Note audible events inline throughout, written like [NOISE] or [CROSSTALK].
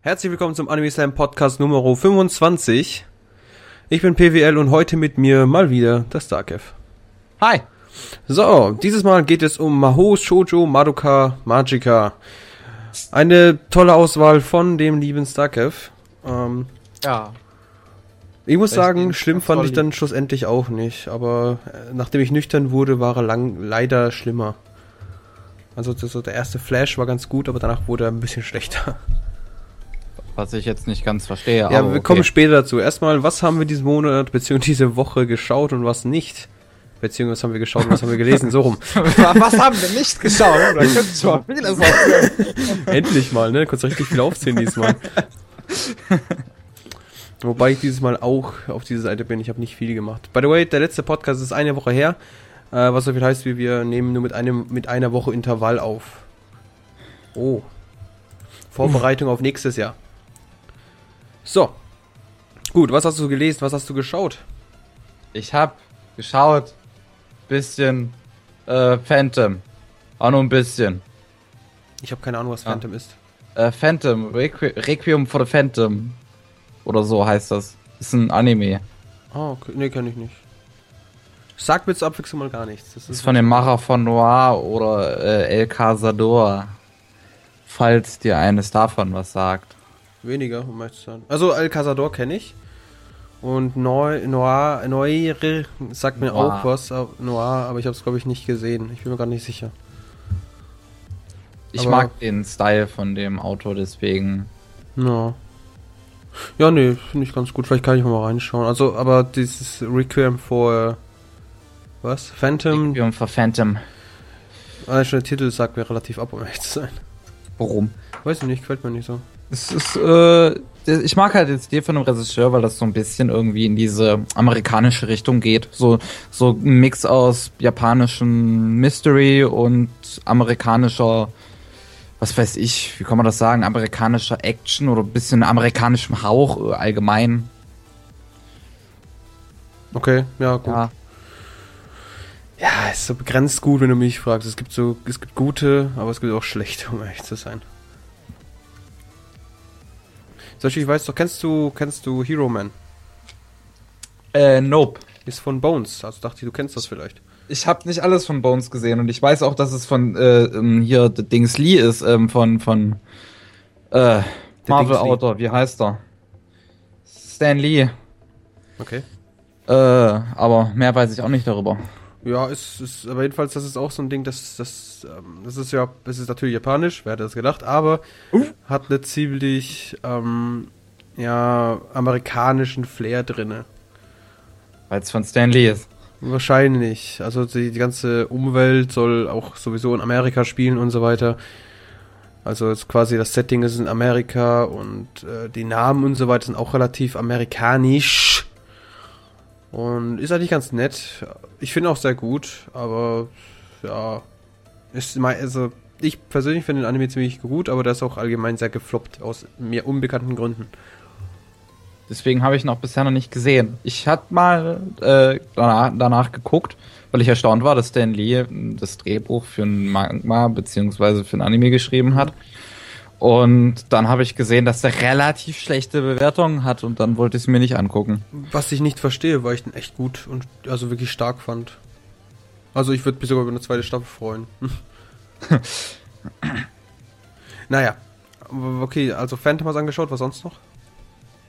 Herzlich willkommen zum Anime Slam Podcast Nummer 25. Ich bin PWL und heute mit mir mal wieder das Starkev. Hi. So, dieses Mal geht es um Maho Shoujo Madoka Magica. Eine tolle Auswahl von dem lieben Starkev. Ähm, Ja. ich muss sagen, schlimm fand ich dann schlussendlich auch nicht, aber äh, nachdem ich nüchtern wurde, war er lang, leider schlimmer. Also das, so der erste Flash war ganz gut, aber danach wurde er ein bisschen [LAUGHS] schlechter. Was ich jetzt nicht ganz verstehe. Ja, aber wir okay. kommen später dazu. Erstmal, was haben wir diesen Monat bzw. diese Woche geschaut und was nicht? Beziehungsweise was haben wir geschaut und was haben wir gelesen? So rum. [LAUGHS] Was haben wir nicht geschaut? Da könntest du mal vieles aufzählen. [LAUGHS] Endlich mal, ne? Konntest richtig viel aufzählen diesmal. [LAUGHS] Wobei ich dieses Mal auch auf dieser Seite bin. Ich habe nicht viel gemacht. By the way, der letzte Podcast ist eine Woche her. Äh, was so viel heißt, wie wir nehmen nur mit einem mit einer Woche Intervall auf. Oh. Vorbereitung auf nächstes Jahr. So. Gut, was hast du gelesen? Was hast du geschaut? Ich hab geschaut. Bisschen äh, Phantom. Auch nur ein bisschen. Ich habe keine Ahnung, was Ja. Phantom ist. Äh, Phantom. Requi Requiem for the Phantom. Oder so heißt das. Ist ein Anime. Ah, okay. nee, kann ich nicht. Sag mir zur Abwechslung mal gar nichts. Das Ist von dem Macher von Noir oder äh, El Cazador. Falls dir eines davon was sagt. Weniger, um ehrlich zu sein. Also El Cazador kenne ich. Und Neu, Noir, Noire sagt mir Noir. auch was. aber- Noir, aber ich habe es glaube ich nicht gesehen. Ich bin mir gar nicht sicher. Ich Aber- mag den Style von dem Autor, deswegen. Ja. Ja, nee, finde ich ganz gut. Vielleicht kann ich mal reinschauen. Also, aber dieses Requiem for was? Phantom? Requiem for Phantom. Schon der Titel sagt mir relativ ab, um ehrlich zu sein. Warum? Weiß ich nicht, gefällt mir nicht so. Es ist, äh, ich mag halt jetzt die von dem Regisseur, weil das so ein bisschen irgendwie in diese amerikanische Richtung geht. So, so ein Mix aus japanischen Mystery und amerikanischer, was weiß ich, wie kann man das sagen, amerikanischer Action oder ein bisschen amerikanischem Hauch allgemein. Okay, ja, gut. Ja. Ja, ist so begrenzt gut, wenn du mich fragst. Es gibt so, es gibt gute, aber es gibt auch schlechte, um ehrlich zu sein. Zum Beispiel, ich weiß doch, kennst du, kennst du Hero Man? Äh, nope. Ist von Bones, also dachte ich, du kennst das vielleicht. Ich habe nicht alles von Bones gesehen und ich weiß auch, dass es von äh, ähm, hier Dings Lee ist, ähm, von von äh, Marvel. Autor, wie heißt er? Stan Lee. Okay. Äh, aber mehr weiß ich auch nicht darüber. Ja, es ist, aber jedenfalls, das ist auch so ein Ding, das, das, ähm, das ist ja, es ist natürlich japanisch, wer hätte das gedacht, aber hat eine ziemlich, ähm, ja, amerikanischen Flair drinne. Weil es von Stan Lee ist. Wahrscheinlich. Also die, die ganze Umwelt soll auch sowieso in Amerika spielen und so weiter. Also ist quasi das Setting ist in Amerika und äh, die Namen und so weiter sind auch relativ amerikanisch. Und ist eigentlich ganz nett. Ich finde auch sehr gut, aber ja, ist also ich persönlich finde den Anime ziemlich gut, aber der ist auch allgemein sehr gefloppt aus mir unbekannten Gründen. Deswegen habe ich ihn auch bisher noch nicht gesehen. Ich hatte mal äh, danach, danach geguckt, weil ich erstaunt war, dass Stan Lee das Drehbuch für ein Manga beziehungsweise für ein Anime geschrieben hat. Und dann habe ich gesehen, dass der relativ schlechte Bewertungen hat und dann wollte ich es mir nicht angucken. Was ich nicht verstehe, weil ich den echt gut und also wirklich stark fand. Also ich würde mich sogar über eine zweite Staffel freuen. [LAUGHS] naja. Okay, also Phantom hast du angeschaut, was sonst noch?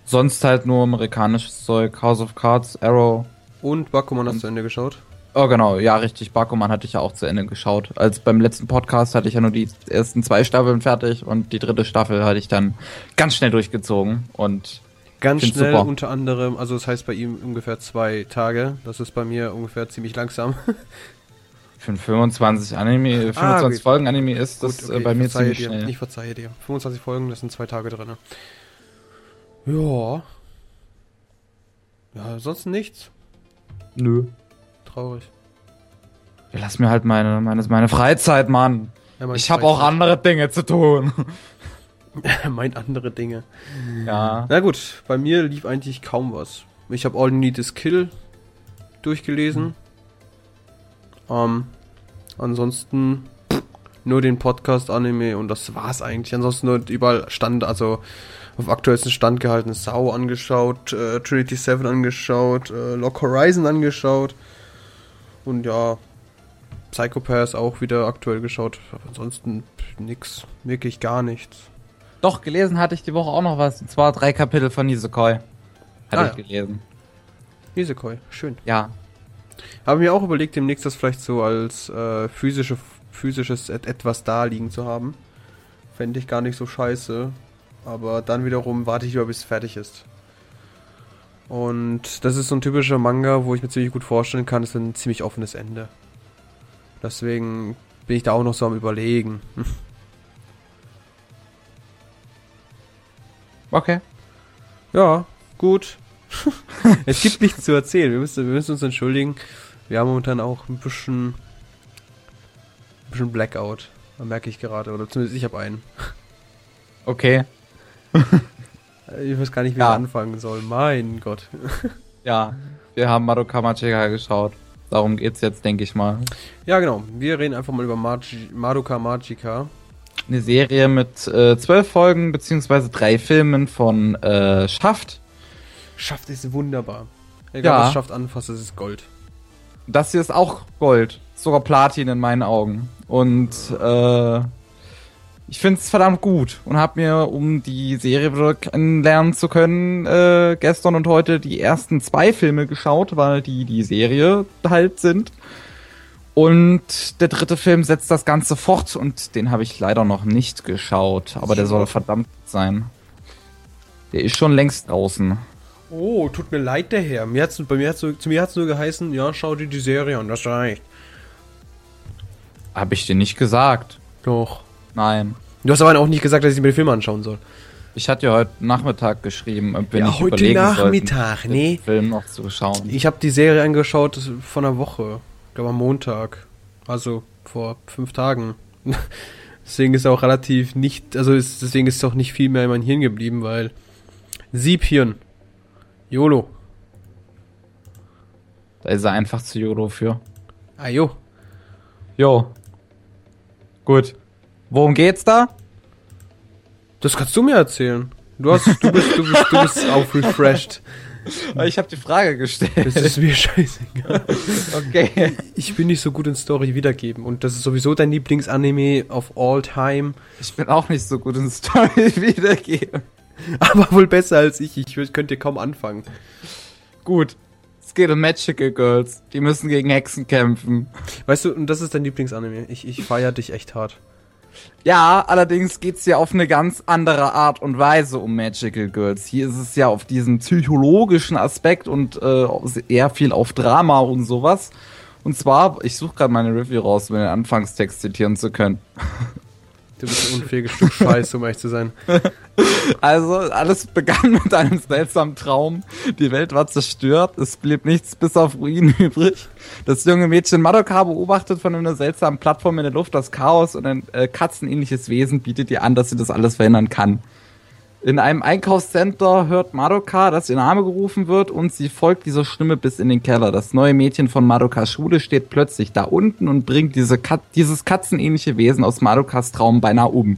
Sonst halt nur amerikanisches Zeug, House of Cards, Arrow. Und Bakuman hast du Ende geschaut. Oh genau, ja richtig, Bakuman hatte ich ja auch zu Ende geschaut. Als beim letzten Podcast hatte ich ja nur die ersten zwei Staffeln fertig und die dritte Staffel hatte ich dann ganz schnell durchgezogen und Ganz schnell, super. unter anderem, also das heißt bei ihm ungefähr zwei Tage. Das ist bei mir ungefähr ziemlich langsam. [LAUGHS] für ein 25 Anime, 25 Ah. Folgen Anime ist das Gut, okay, äh, bei mir ziemlich dir. schnell. Ich verzeihe dir. 25 Folgen, das sind zwei Tage drin. Ja. Ja, ansonsten nichts. Nö. Traurig. Ja, lass mir halt meine, meine, meine Freizeit, Mann. Ja, Ich habe auch andere Dinge zu tun. [LAUGHS] mein andere Dinge. ja. Na gut, bei mir lief eigentlich kaum was. Ich habe All You Need Is Kill durchgelesen. Ähm, ansonsten pff, nur den Podcast-Anime und das war's eigentlich. Ansonsten nur überall stand, also auf aktuellsten Stand gehalten, Sau angeschaut, äh, Trinity 7 angeschaut, äh, Lock Horizon angeschaut und ja, Psychopaths auch wieder aktuell geschaut. Aber ansonsten nix, wirklich gar nichts. Doch, gelesen hatte ich die Woche auch noch was. Und zwar drei Kapitel von Nisekoi. Hatte Ah, ich ja. gelesen. Nisekoi, schön. Ja. Habe mir auch überlegt, demnächst das vielleicht so als äh, physische, physisches et etwas da liegen zu haben. Fände ich gar nicht so scheiße. Aber dann wiederum warte ich lieber, bis es fertig ist. Und das ist so ein typischer Manga, wo ich mir ziemlich gut vorstellen kann, ist ein ziemlich offenes Ende. Deswegen bin ich da auch noch so am überlegen. [LAUGHS] Okay. Ja, gut. [LAUGHS] es gibt nichts zu erzählen. Wir müssen, wir müssen uns entschuldigen. Wir haben momentan auch ein bisschen, ein bisschen Blackout. Da merke ich gerade. Oder zumindest ich habe einen. Okay. [LAUGHS] Ich weiß gar nicht, wie Ja. ich anfangen soll. Mein Gott. [LAUGHS] Ja. Wir haben Madoka Magica geschaut. Darum geht's jetzt, denke ich mal. Ja, genau. Wir reden einfach mal über Magi Madoka Magica. Eine Serie mit äh, zwölf Folgen beziehungsweise drei Filmen von äh, Schaft. Schafft es wunderbar. Egal, Ja. was schafft anfasst, es ist Gold. Das hier ist auch Gold. Sogar Platin in meinen Augen. Und äh, ich finde es verdammt gut und habe mir, um die Serie wieder kennenlernen zu können, äh, gestern und heute die ersten zwei Filme geschaut, weil die die Serie halt sind. Und der dritte Film setzt das Ganze fort und den habe ich leider noch nicht geschaut, aber der soll verdammt gut sein. Der ist schon längst draußen. Oh, tut mir leid, der Herr. Mir hat's, bei mir hat's, nur- zu mir hat es nur geheißen, ja, schau dir die Serie an, das reicht. Habe ich dir nicht gesagt? Doch. Nein. Du hast aber auch nicht gesagt, dass ich mir den Film anschauen soll. Ich hatte ja heute Nachmittag geschrieben, ob wir Ja, nicht heute überlegen Nachmittag, sollten, nee. den Film noch zu schauen. Ich habe die Serie angeschaut vor einer Woche. Ich glaube am Montag. Also vor fünf Tagen. [LAUGHS] deswegen ist auch relativ nicht, also ist, deswegen ist auch nicht viel mehr in mein Hirn geblieben, weil Siebhirn. YOLO. Da ist er einfach zu Jolo für. Ah jo. Jo. Gut. Worum geht's da? Das kannst du mir erzählen. Du hast, du bist, du bist, du bist [LAUGHS] auch refreshed. Ich habe die Frage Das gestellt. ist mir scheißegal. Okay. Ich bin nicht so gut in Story wiedergeben und das ist sowieso dein Lieblingsanime of all time. Ich bin auch nicht so gut in Story [LAUGHS] wiedergeben. Aber wohl besser als ich. Ich könnte kaum anfangen. Gut. Es geht um Magical Girls. Die müssen gegen Hexen kämpfen. Weißt du, und das ist dein Lieblingsanime. Ich, ich feier dich echt hart. Ja, allerdings geht's ja auf eine ganz andere Art und Weise um Magical Girls. Hier ist es ja auf diesen psychologischen Aspekt und äh, eher viel auf Drama und sowas. Und zwar, ich suche gerade meine Review raus, um den Anfangstext zitieren zu können. [LAUGHS] Du bist ein unfähiges Stück Scheiß, um ehrlich zu sein. [LAUGHS] Also, alles begann mit einem seltsamen Traum. Die Welt war zerstört, es blieb nichts bis auf Ruinen [LAUGHS] übrig. Das junge Mädchen Madoka beobachtet von einer seltsamen Plattform in der Luft das Chaos und ein äh, katzenähnliches Wesen bietet ihr an, dass sie das alles verhindern kann. In einem Einkaufscenter hört Madoka, dass ihr Name gerufen wird und sie folgt dieser Stimme bis in den Keller. Das neue Mädchen von Madokas Schule steht plötzlich da unten und bringt diese Kat dieses katzenähnliche Wesen aus Madokas Traum beinahe um.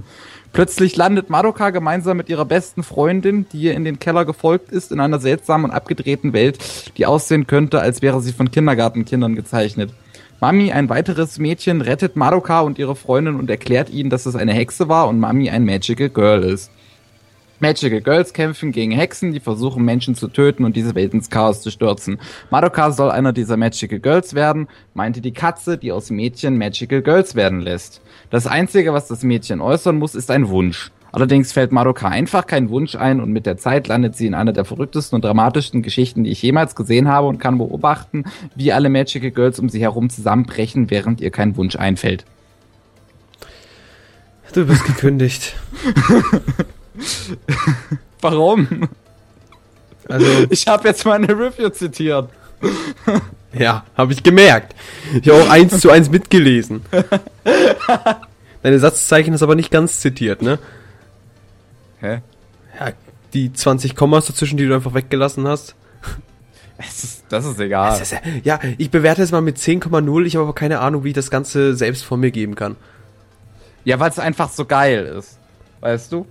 Plötzlich landet Madoka gemeinsam mit ihrer besten Freundin, die ihr in den Keller gefolgt ist, in einer seltsamen und abgedrehten Welt, die aussehen könnte, als wäre sie von Kindergartenkindern gezeichnet. Mami, ein weiteres Mädchen, rettet Madoka und ihre Freundin und erklärt ihnen, dass es eine Hexe war und Mami ein Magical Girl ist. Magical Girls kämpfen gegen Hexen, die versuchen Menschen zu töten und diese Welt ins Chaos zu stürzen. Madoka soll einer dieser Magical Girls werden, meinte die Katze, die aus Mädchen Magical Girls werden lässt. Das Einzige, was das Mädchen äußern muss, ist ein Wunsch. Allerdings fällt Madoka einfach kein Wunsch ein und mit der Zeit landet sie in einer der verrücktesten und dramatischsten Geschichten, die ich jemals gesehen habe und kann beobachten, wie alle Magical Girls um sie herum zusammenbrechen, während ihr kein Wunsch einfällt. Du bist gekündigt. [LAUGHS] [LAUGHS] Warum? Also, Ich habe jetzt meine Review zitiert. ja, habe ich gemerkt. Ich habe auch eins zu eins mitgelesen. [LAUGHS] Deine Satzzeichen ist aber nicht ganz zitiert, ne? Hä? Ja, die 20 Kommas dazwischen, die du einfach weggelassen hast. Das ist, das ist egal. Das ist ja, ja, ich bewerte es mal mit 10,0. Ich habe aber keine Ahnung, wie ich das Ganze selbst von mir geben kann. Ja, weil es einfach so geil ist. Weißt du?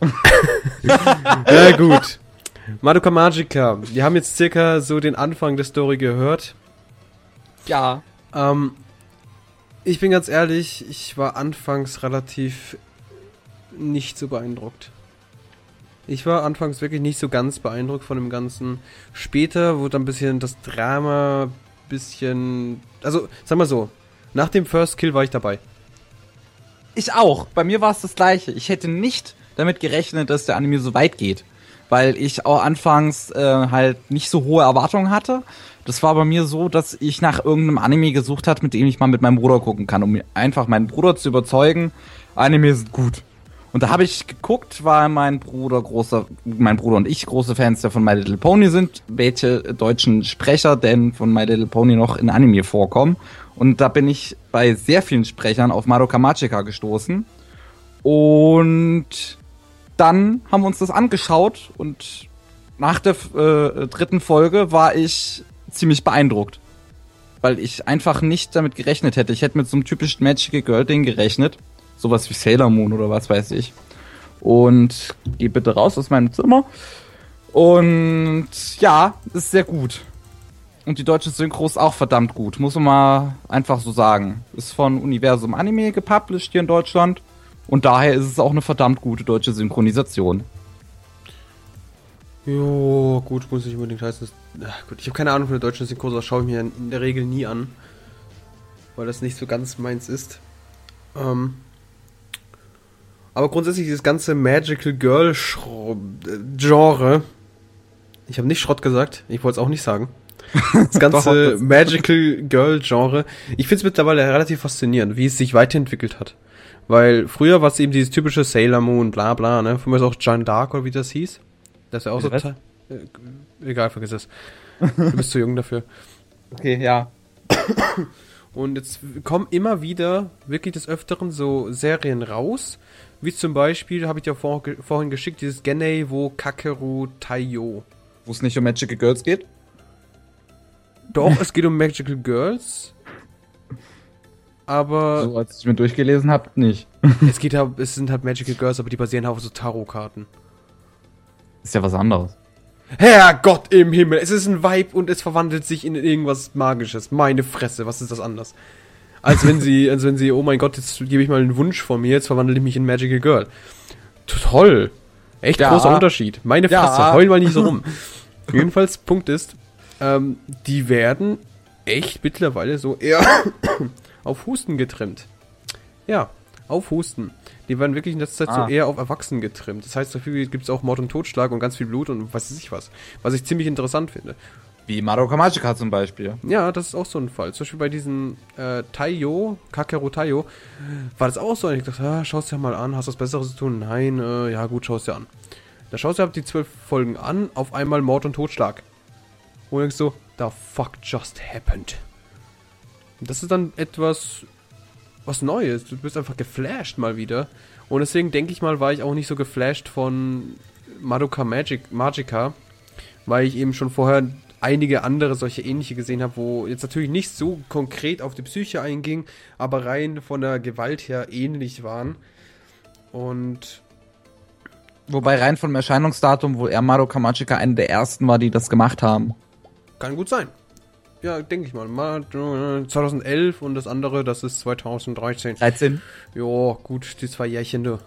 [LAUGHS] ja, gut. Madoka Magica. Wir haben jetzt circa so den Anfang der Story gehört. Ja. Ähm, ich bin ganz ehrlich, ich war anfangs relativ nicht so beeindruckt. Ich war anfangs wirklich nicht so ganz beeindruckt von dem Ganzen. Später wurde ein bisschen das Drama bisschen. Also, sag mal so, nach dem First Kill war ich dabei. Ich auch. Bei mir war es das gleiche. Ich hätte nicht damit gerechnet, dass der Anime so weit geht. Weil ich auch anfangs äh, halt nicht so hohe Erwartungen hatte. Das war bei mir so, dass ich nach irgendeinem Anime gesucht hat, mit dem ich mal mit meinem Bruder gucken kann, um einfach meinen Bruder zu überzeugen, Anime sind gut. Und da habe ich geguckt, weil mein Bruder großer, mein Bruder und ich große Fans der von My Little Pony sind, welche deutschen Sprecher denn von My Little Pony noch in Anime vorkommen. Und da bin ich bei sehr vielen Sprechern auf Madoka Magica gestoßen. Und dann haben wir uns das angeschaut und nach der äh, dritten Folge war ich ziemlich beeindruckt. Weil ich einfach nicht damit gerechnet hätte. Ich hätte mit so einem typischen Magical Girl Ding gerechnet. Sowas wie Sailor Moon oder was weiß ich. Und geh bitte raus aus meinem Zimmer. Und ja, ist sehr gut. Und die deutsche Synchro ist auch verdammt gut, muss man mal einfach so sagen. Ist von Universum Anime gepublished hier in Deutschland. Und daher ist es auch eine verdammt gute deutsche Synchronisation. Jo, gut, muss ich unbedingt heißen. Ach, gut, ich habe keine Ahnung von der deutschen Synchro, das schaue ich mir in der Regel nie an. Weil das nicht so ganz meins ist. Ähm, aber grundsätzlich dieses ganze Magical Girl Genre. Ich habe nicht Schrott gesagt, ich wollte es auch nicht sagen. Das [LAUGHS] ganze Magical Girl Genre. Ich finde es mittlerweile relativ faszinierend, wie es sich weiterentwickelt hat. Weil früher war es eben dieses typische Sailor Moon, bla bla, ne? Für mich ist auch John Dark oder wie das hieß. Das ist ja auch so. Äh, egal, vergiss es. Du bist zu jung dafür. [LAUGHS] Okay, ja. Und jetzt kommen immer wieder wirklich des Öfteren so Serien raus, wie zum Beispiel, habe ich dir vor, vorhin geschickt, dieses Genei wo Kakeru Taiyo. Wo es nicht um Magical Girls geht? Doch, es geht um Magical Girls. Aber. So, als ich mir durchgelesen habe, nicht. [LAUGHS] es geht halt, es sind halt Magical Girls, aber die basieren auf so Tarotkarten. Ist ja was anderes. Herrgott im Himmel, es ist ein Vibe und es verwandelt sich in irgendwas Magisches. Meine Fresse, was ist das anders? Als wenn sie, [LAUGHS] als wenn sie, oh mein Gott, jetzt gebe ich mal einen Wunsch von mir, jetzt verwandle ich mich in Magical Girl. Toll. Echt ja. großer Unterschied. Meine Fresse, ja. heul mal nicht so rum. [LAUGHS] Jedenfalls, Punkt ist, ähm, die werden echt mittlerweile so eher auf Husten getrimmt. Ja, auf Husten. Die werden wirklich in letzter Zeit ah. so eher auf Erwachsenen getrimmt. Das heißt, dafür gibt es auch Mord und Totschlag und ganz viel Blut und was weiß ich was. Was ich ziemlich interessant finde. Wie Madoka Magica zum Beispiel. Ja, das ist auch so ein Fall. Zum Beispiel bei diesem äh, Taiyo, Kakeru Taiyo, war das auch so. Und ich dachte, ah, schau es dir mal an, hast du was Besseres zu tun? Nein, äh, ja gut, schau es dir an. Da schaust du dir die zwölf Folgen an, auf einmal Mord und Totschlag. Und denkst so, the fuck just happened? Das ist dann etwas, was Neues. Du bist einfach geflasht mal wieder. Und deswegen denke ich mal, war ich auch nicht so geflasht von Madoka Magic, Magica, weil ich eben schon vorher einige andere solche ähnliche gesehen habe, wo jetzt natürlich nicht so konkret auf die Psyche einging, aber rein von der Gewalt her ähnlich waren. Und Wobei rein vom Erscheinungsdatum wohl Ermaro Kamachika einer der ersten war, die das gemacht haben. Kann gut sein. Ja, denke ich mal. 2011 und das andere, das ist 2013. 13? Ja, gut, die zwei Jährchen, du.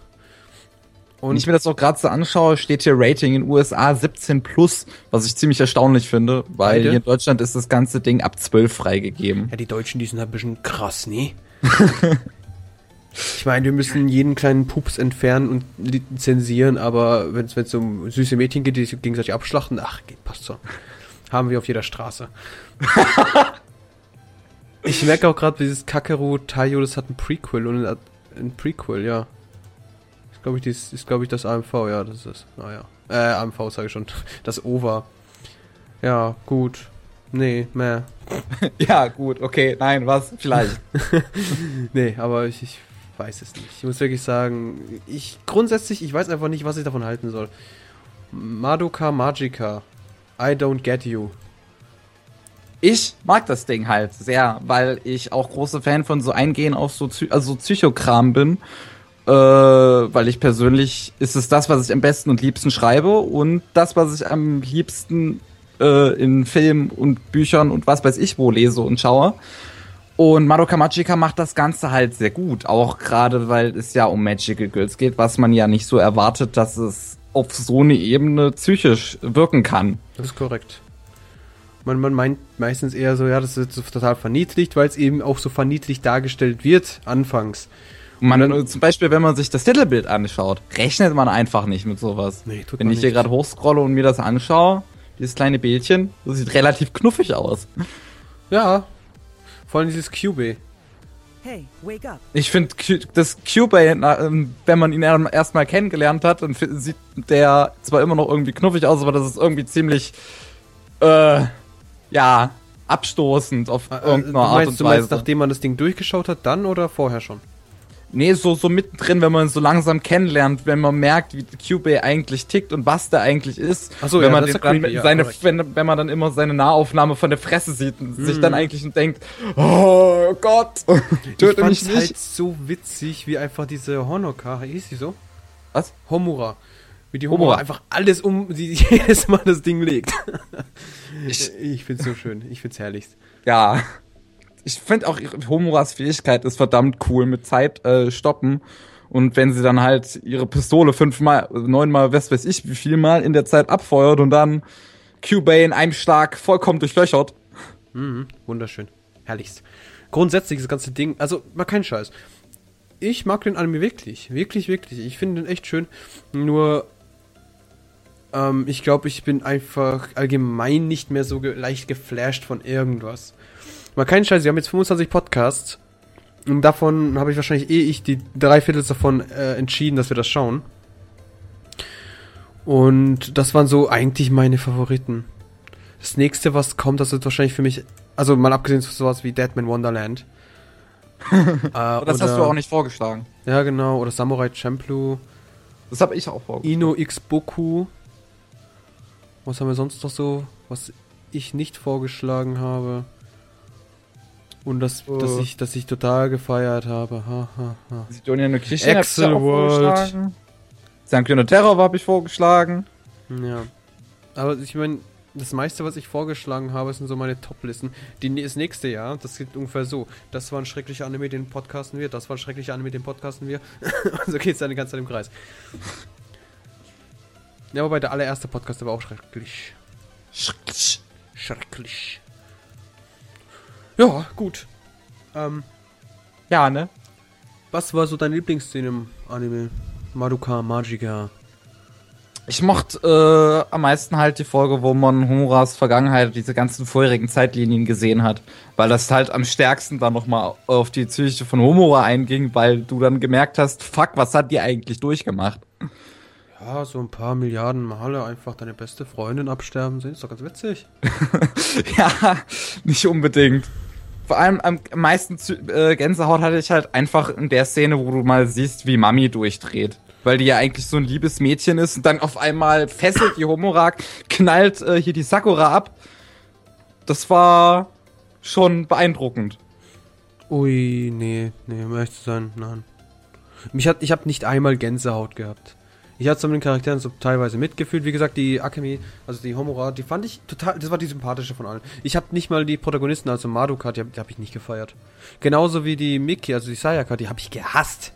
Und Wenn ich mir das auch gerade so anschaue, steht hier Rating in USA 17 plus, was ich ziemlich erstaunlich finde, weil Beide? hier in Deutschland ist das ganze Ding ab 12 freigegeben. Ja, die Deutschen, die sind ein bisschen krass, ne? [LAUGHS] ich meine, wir müssen jeden kleinen Pups entfernen und lizenzieren, aber wenn es um süße Mädchen geht, die sich gegenseitig abschlachten, ach, geht, passt so. Haben wir auf jeder Straße. [LAUGHS] ich merke auch gerade, dieses Kakeru Tayo, das hat ein Prequel und ein Prequel, ja glaube ich, dies ist, glaube ich, das AMV, ja, das ist es. Naja. Ah, äh, AMV sage ich schon. [LAUGHS] Das OVA. Ja, gut. Nee, mehr. [LAUGHS] ja, gut, okay, nein, was? Vielleicht. nee, aber ich, ich weiß es nicht. Ich muss wirklich sagen, ich grundsätzlich, ich weiß einfach nicht, was ich davon halten soll. Madoka Magica. I don't get you. Ich mag das Ding halt sehr, weil ich auch großer Fan von so Eingehen auf so, also Psychokram bin. Äh, weil ich persönlich ist es das, was ich am besten und liebsten schreibe und das, was ich am liebsten äh, in Filmen und Büchern und was weiß ich wo lese und schaue. Und Madoka Magica macht das Ganze halt sehr gut, auch gerade weil es ja um Magical Girls geht, was man ja nicht so erwartet, dass es auf so eine Ebene psychisch wirken kann. Das ist korrekt. Man, man meint meistens eher so, ja, das ist total verniedlicht, weil es eben auch so verniedlicht dargestellt wird, anfangs. Man, dann, zum Beispiel, wenn man sich das Titelbild anschaut, rechnet man einfach nicht mit sowas. Nee, tut wenn ich nicht. hier gerade hochscrolle und mir das anschaue, dieses kleine Bildchen, das sieht relativ knuffig aus. Ja, vor allem dieses Cube. Hey, wake up. Ich finde, das Cube, ähm, wenn man ihn erstmal kennengelernt hat, dann sieht der zwar immer noch irgendwie knuffig aus, aber das ist irgendwie ziemlich, äh, ja, abstoßend auf äh, irgendeine meinst, Art und Weise. Du meinst, nachdem man das Ding durchgeschaut hat, dann oder vorher schon? Nee, so, so mittendrin, wenn man so langsam kennenlernt, wenn man merkt, wie Cubase eigentlich tickt und was der eigentlich ist. Ach so, wenn ja, man den dann, ja, seine, wenn, wenn man dann immer seine Nahaufnahme von der Fresse sieht und hm. sich dann eigentlich denkt, oh Gott, [LAUGHS] [LAUGHS] töte mich nicht. halt so witzig, wie einfach diese Honoka, hieß sie so? Was? Homura. Wie die Homura, Homura. einfach alles um, sie [LAUGHS] jedes Mal das Ding legt. [LAUGHS] ich, ich find's so schön, ich find's herrlichst. Ja ich finde auch Homuras Fähigkeit ist verdammt cool mit Zeit äh, stoppen. Und wenn sie dann halt ihre Pistole fünfmal, neunmal, was weiß ich, wie viel Mal in der Zeit abfeuert und dann Q-Bay in einem Schlag vollkommen durchlöchert. Mhm, wunderschön. Herrlichst. Grundsätzlich das ganze Ding, also mal kein Scheiß. Ich mag den Anime wirklich. Wirklich, wirklich. Ich finde den echt schön. Nur, ähm, ich glaube, ich bin einfach allgemein nicht mehr so ge leicht geflasht von irgendwas. Mal keinen Scheiß, wir haben jetzt 25 Podcasts. Und davon habe ich wahrscheinlich eh ich die drei Viertel davon äh, entschieden, dass wir das schauen. Und das waren so eigentlich meine Favoriten. Das nächste, was kommt, das ist wahrscheinlich für mich, also mal abgesehen von sowas wie Deadman Wonderland. [LAUGHS] äh, das oder, hast du auch nicht vorgeschlagen. Ja, genau. Oder Samurai Champloo. Das habe ich auch vorgeschlagen. Ino X Boku. Was haben wir sonst noch so, was ich nicht vorgeschlagen habe? Und das, oh. dass ich, dass ich total gefeiert habe. Ha, ha, ha. Sidonia no Kishin Excel World. Sankyona Terror habe ich vorgeschlagen. Ja. Aber ich meine, das meiste, was ich vorgeschlagen habe, sind so meine Top-Listen. Das nächste Jahr, das geht ungefähr so. Das war ein schrecklicher Anime, den podcasten wir. Das war ein schrecklicher Anime, den podcasten wir. Und [LAUGHS] so geht es dann die ganze Zeit im Kreis. Ja, wobei der allererste Podcast war auch schrecklich. Schrecklich. Schrecklich. Ja, gut. Ähm, ja, ne? Was war so deine Lieblingsszene im Anime? Madoka Magica. Ich mochte äh, am meisten halt die Folge, wo man Homuras Vergangenheit, diese ganzen vorherigen Zeitlinien gesehen hat. Weil das halt am stärksten dann nochmal auf die Psyche von Homura einging, weil du dann gemerkt hast, fuck, was hat die eigentlich durchgemacht? Ja, so ein paar Milliarden Male einfach deine beste Freundin absterben sehen, ist doch ganz witzig. [LAUGHS] ja, nicht unbedingt vor allem am meisten äh, Gänsehaut hatte ich halt einfach in der Szene, wo du mal siehst, wie Mami durchdreht. Weil die ja eigentlich so ein liebes Mädchen ist und dann auf einmal fesselt die Homorak, knallt äh, hier die Sakura ab. Das war schon beeindruckend. Ui, nee, nee, möchte sein, nein. Mich hat, ich habe nicht einmal Gänsehaut gehabt. Ich hatte so mit den Charakteren so teilweise mitgefühlt. Wie gesagt, die Akemi, also die Homura, die fand ich total, das war die sympathische von allen. Ich habe nicht mal die Protagonisten, also Madoka, die habe hab ich nicht gefeiert. Genauso wie die Miki, also die Sayaka, die habe ich gehasst.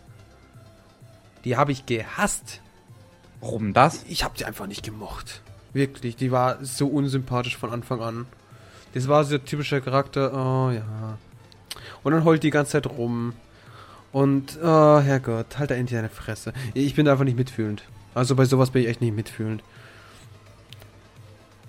Die habe ich gehasst. Warum das? Ich habe die einfach nicht gemocht. Wirklich, die war so unsympathisch von Anfang an. Das war so der typische Charakter, oh ja. Und dann heult die ganze Zeit rum. Und, oh Herrgott, halt da endlich deine Fresse. Ich bin einfach nicht mitfühlend. Also bei sowas bin ich echt nicht mitfühlend.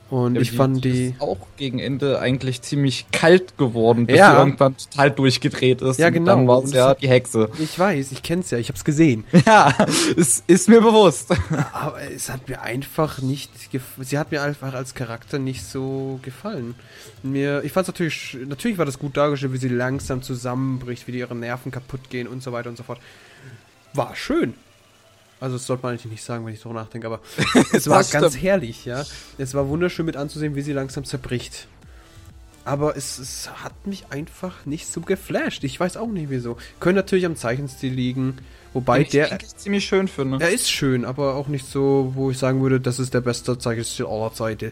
Und ja, ich die, fand die. Ist auch gegen Ende eigentlich ziemlich kalt geworden, bis ja. sie irgendwann total durchgedreht ist. Ja, genau. Und dann war es ja die Hexe. Ich weiß, ich kenn's ja, ich hab's gesehen. [LAUGHS] Ja, es ist mir bewusst. [LAUGHS] Aber es hat mir einfach nicht. Sie hat mir einfach als Charakter nicht so gefallen. Mir, ich fand's natürlich. Natürlich war das gut dargestellt, wie sie langsam zusammenbricht, wie die ihre Nerven kaputt gehen und so weiter und so fort. War schön. Also das sollte man eigentlich nicht sagen, wenn ich so nachdenke, aber [LAUGHS] es war ganz herrlich, ja. Es war wunderschön mit anzusehen, wie sie langsam zerbricht. aber es, es hat mich einfach nicht so geflasht. Ich weiß auch nicht wieso. Könnte natürlich am Zeichenstil liegen, wobei ich der eigentlich ziemlich schön finde. er ist schön, aber auch nicht so, wo ich sagen würde, das ist der beste Zeichenstil aller Zeiten.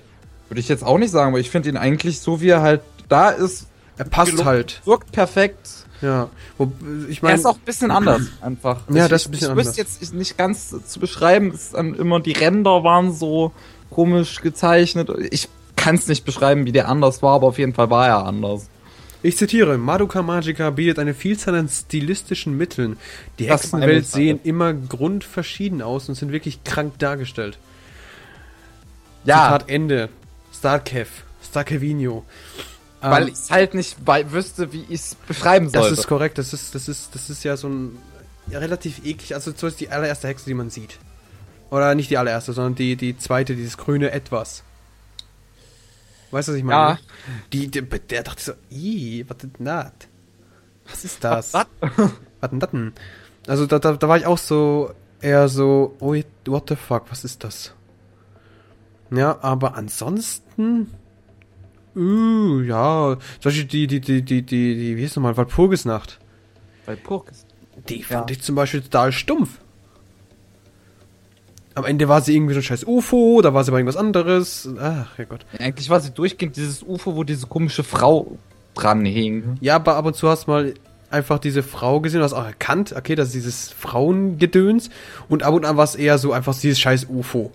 Würde ich jetzt auch nicht sagen, aber ich finde ihn eigentlich so, wie er halt da ist, Er passt gelungen. halt. wirkt perfekt. Ja. Wo, ich er meine, ist auch ein bisschen anders, einfach. Ja, ich, das ist ein bisschen Ich anders. wüsste jetzt nicht ganz zu beschreiben. Es ist dann immer die Ränder waren so komisch gezeichnet. Ich kann es nicht beschreiben, wie der anders war, aber auf jeden Fall war er anders. Ich zitiere, Madoka Magica bietet eine Vielzahl an stilistischen Mitteln. Die Das Hexenwelt sehen immer grundverschieden aus und sind wirklich krank dargestellt. Ja, Zitat Ende. Starkev. Starkevinho. Weil Ähm, ich halt nicht wüsste, wie ich es beschreiben Das sollte. ist korrekt, das ist, das ist, das ist ja so ein ja, relativ eklig, also zumindest die allererste Hexe, die man sieht. Oder nicht die allererste, sondern die, die zweite, dieses grüne Etwas. Weißt du, was ich meine? Ja. Die, die, der dachte so, ih, was ist das? Was ist das? Was? Was denn das denn? Also da, da, da war ich auch so, eher so, oh, what the fuck, was ist das? Ja, aber ansonsten, uh, ja, zum Beispiel die, die, die, die, die, die wie hieß nochmal, Walpurgisnacht. Bei Purkis. Die fand Ja. ich zum Beispiel total stumpf. Am Ende war sie irgendwie so ein scheiß UFO, da war sie bei irgendwas anderes. Ach, ja Gott. Eigentlich war sie durchgehend dieses UFO, wo diese komische Frau dran hing. Ja, aber ab und zu hast du mal einfach diese Frau gesehen, du hast auch erkannt, okay, das ist dieses Frauengedöns. Und ab und an war es eher so einfach dieses scheiß UFO.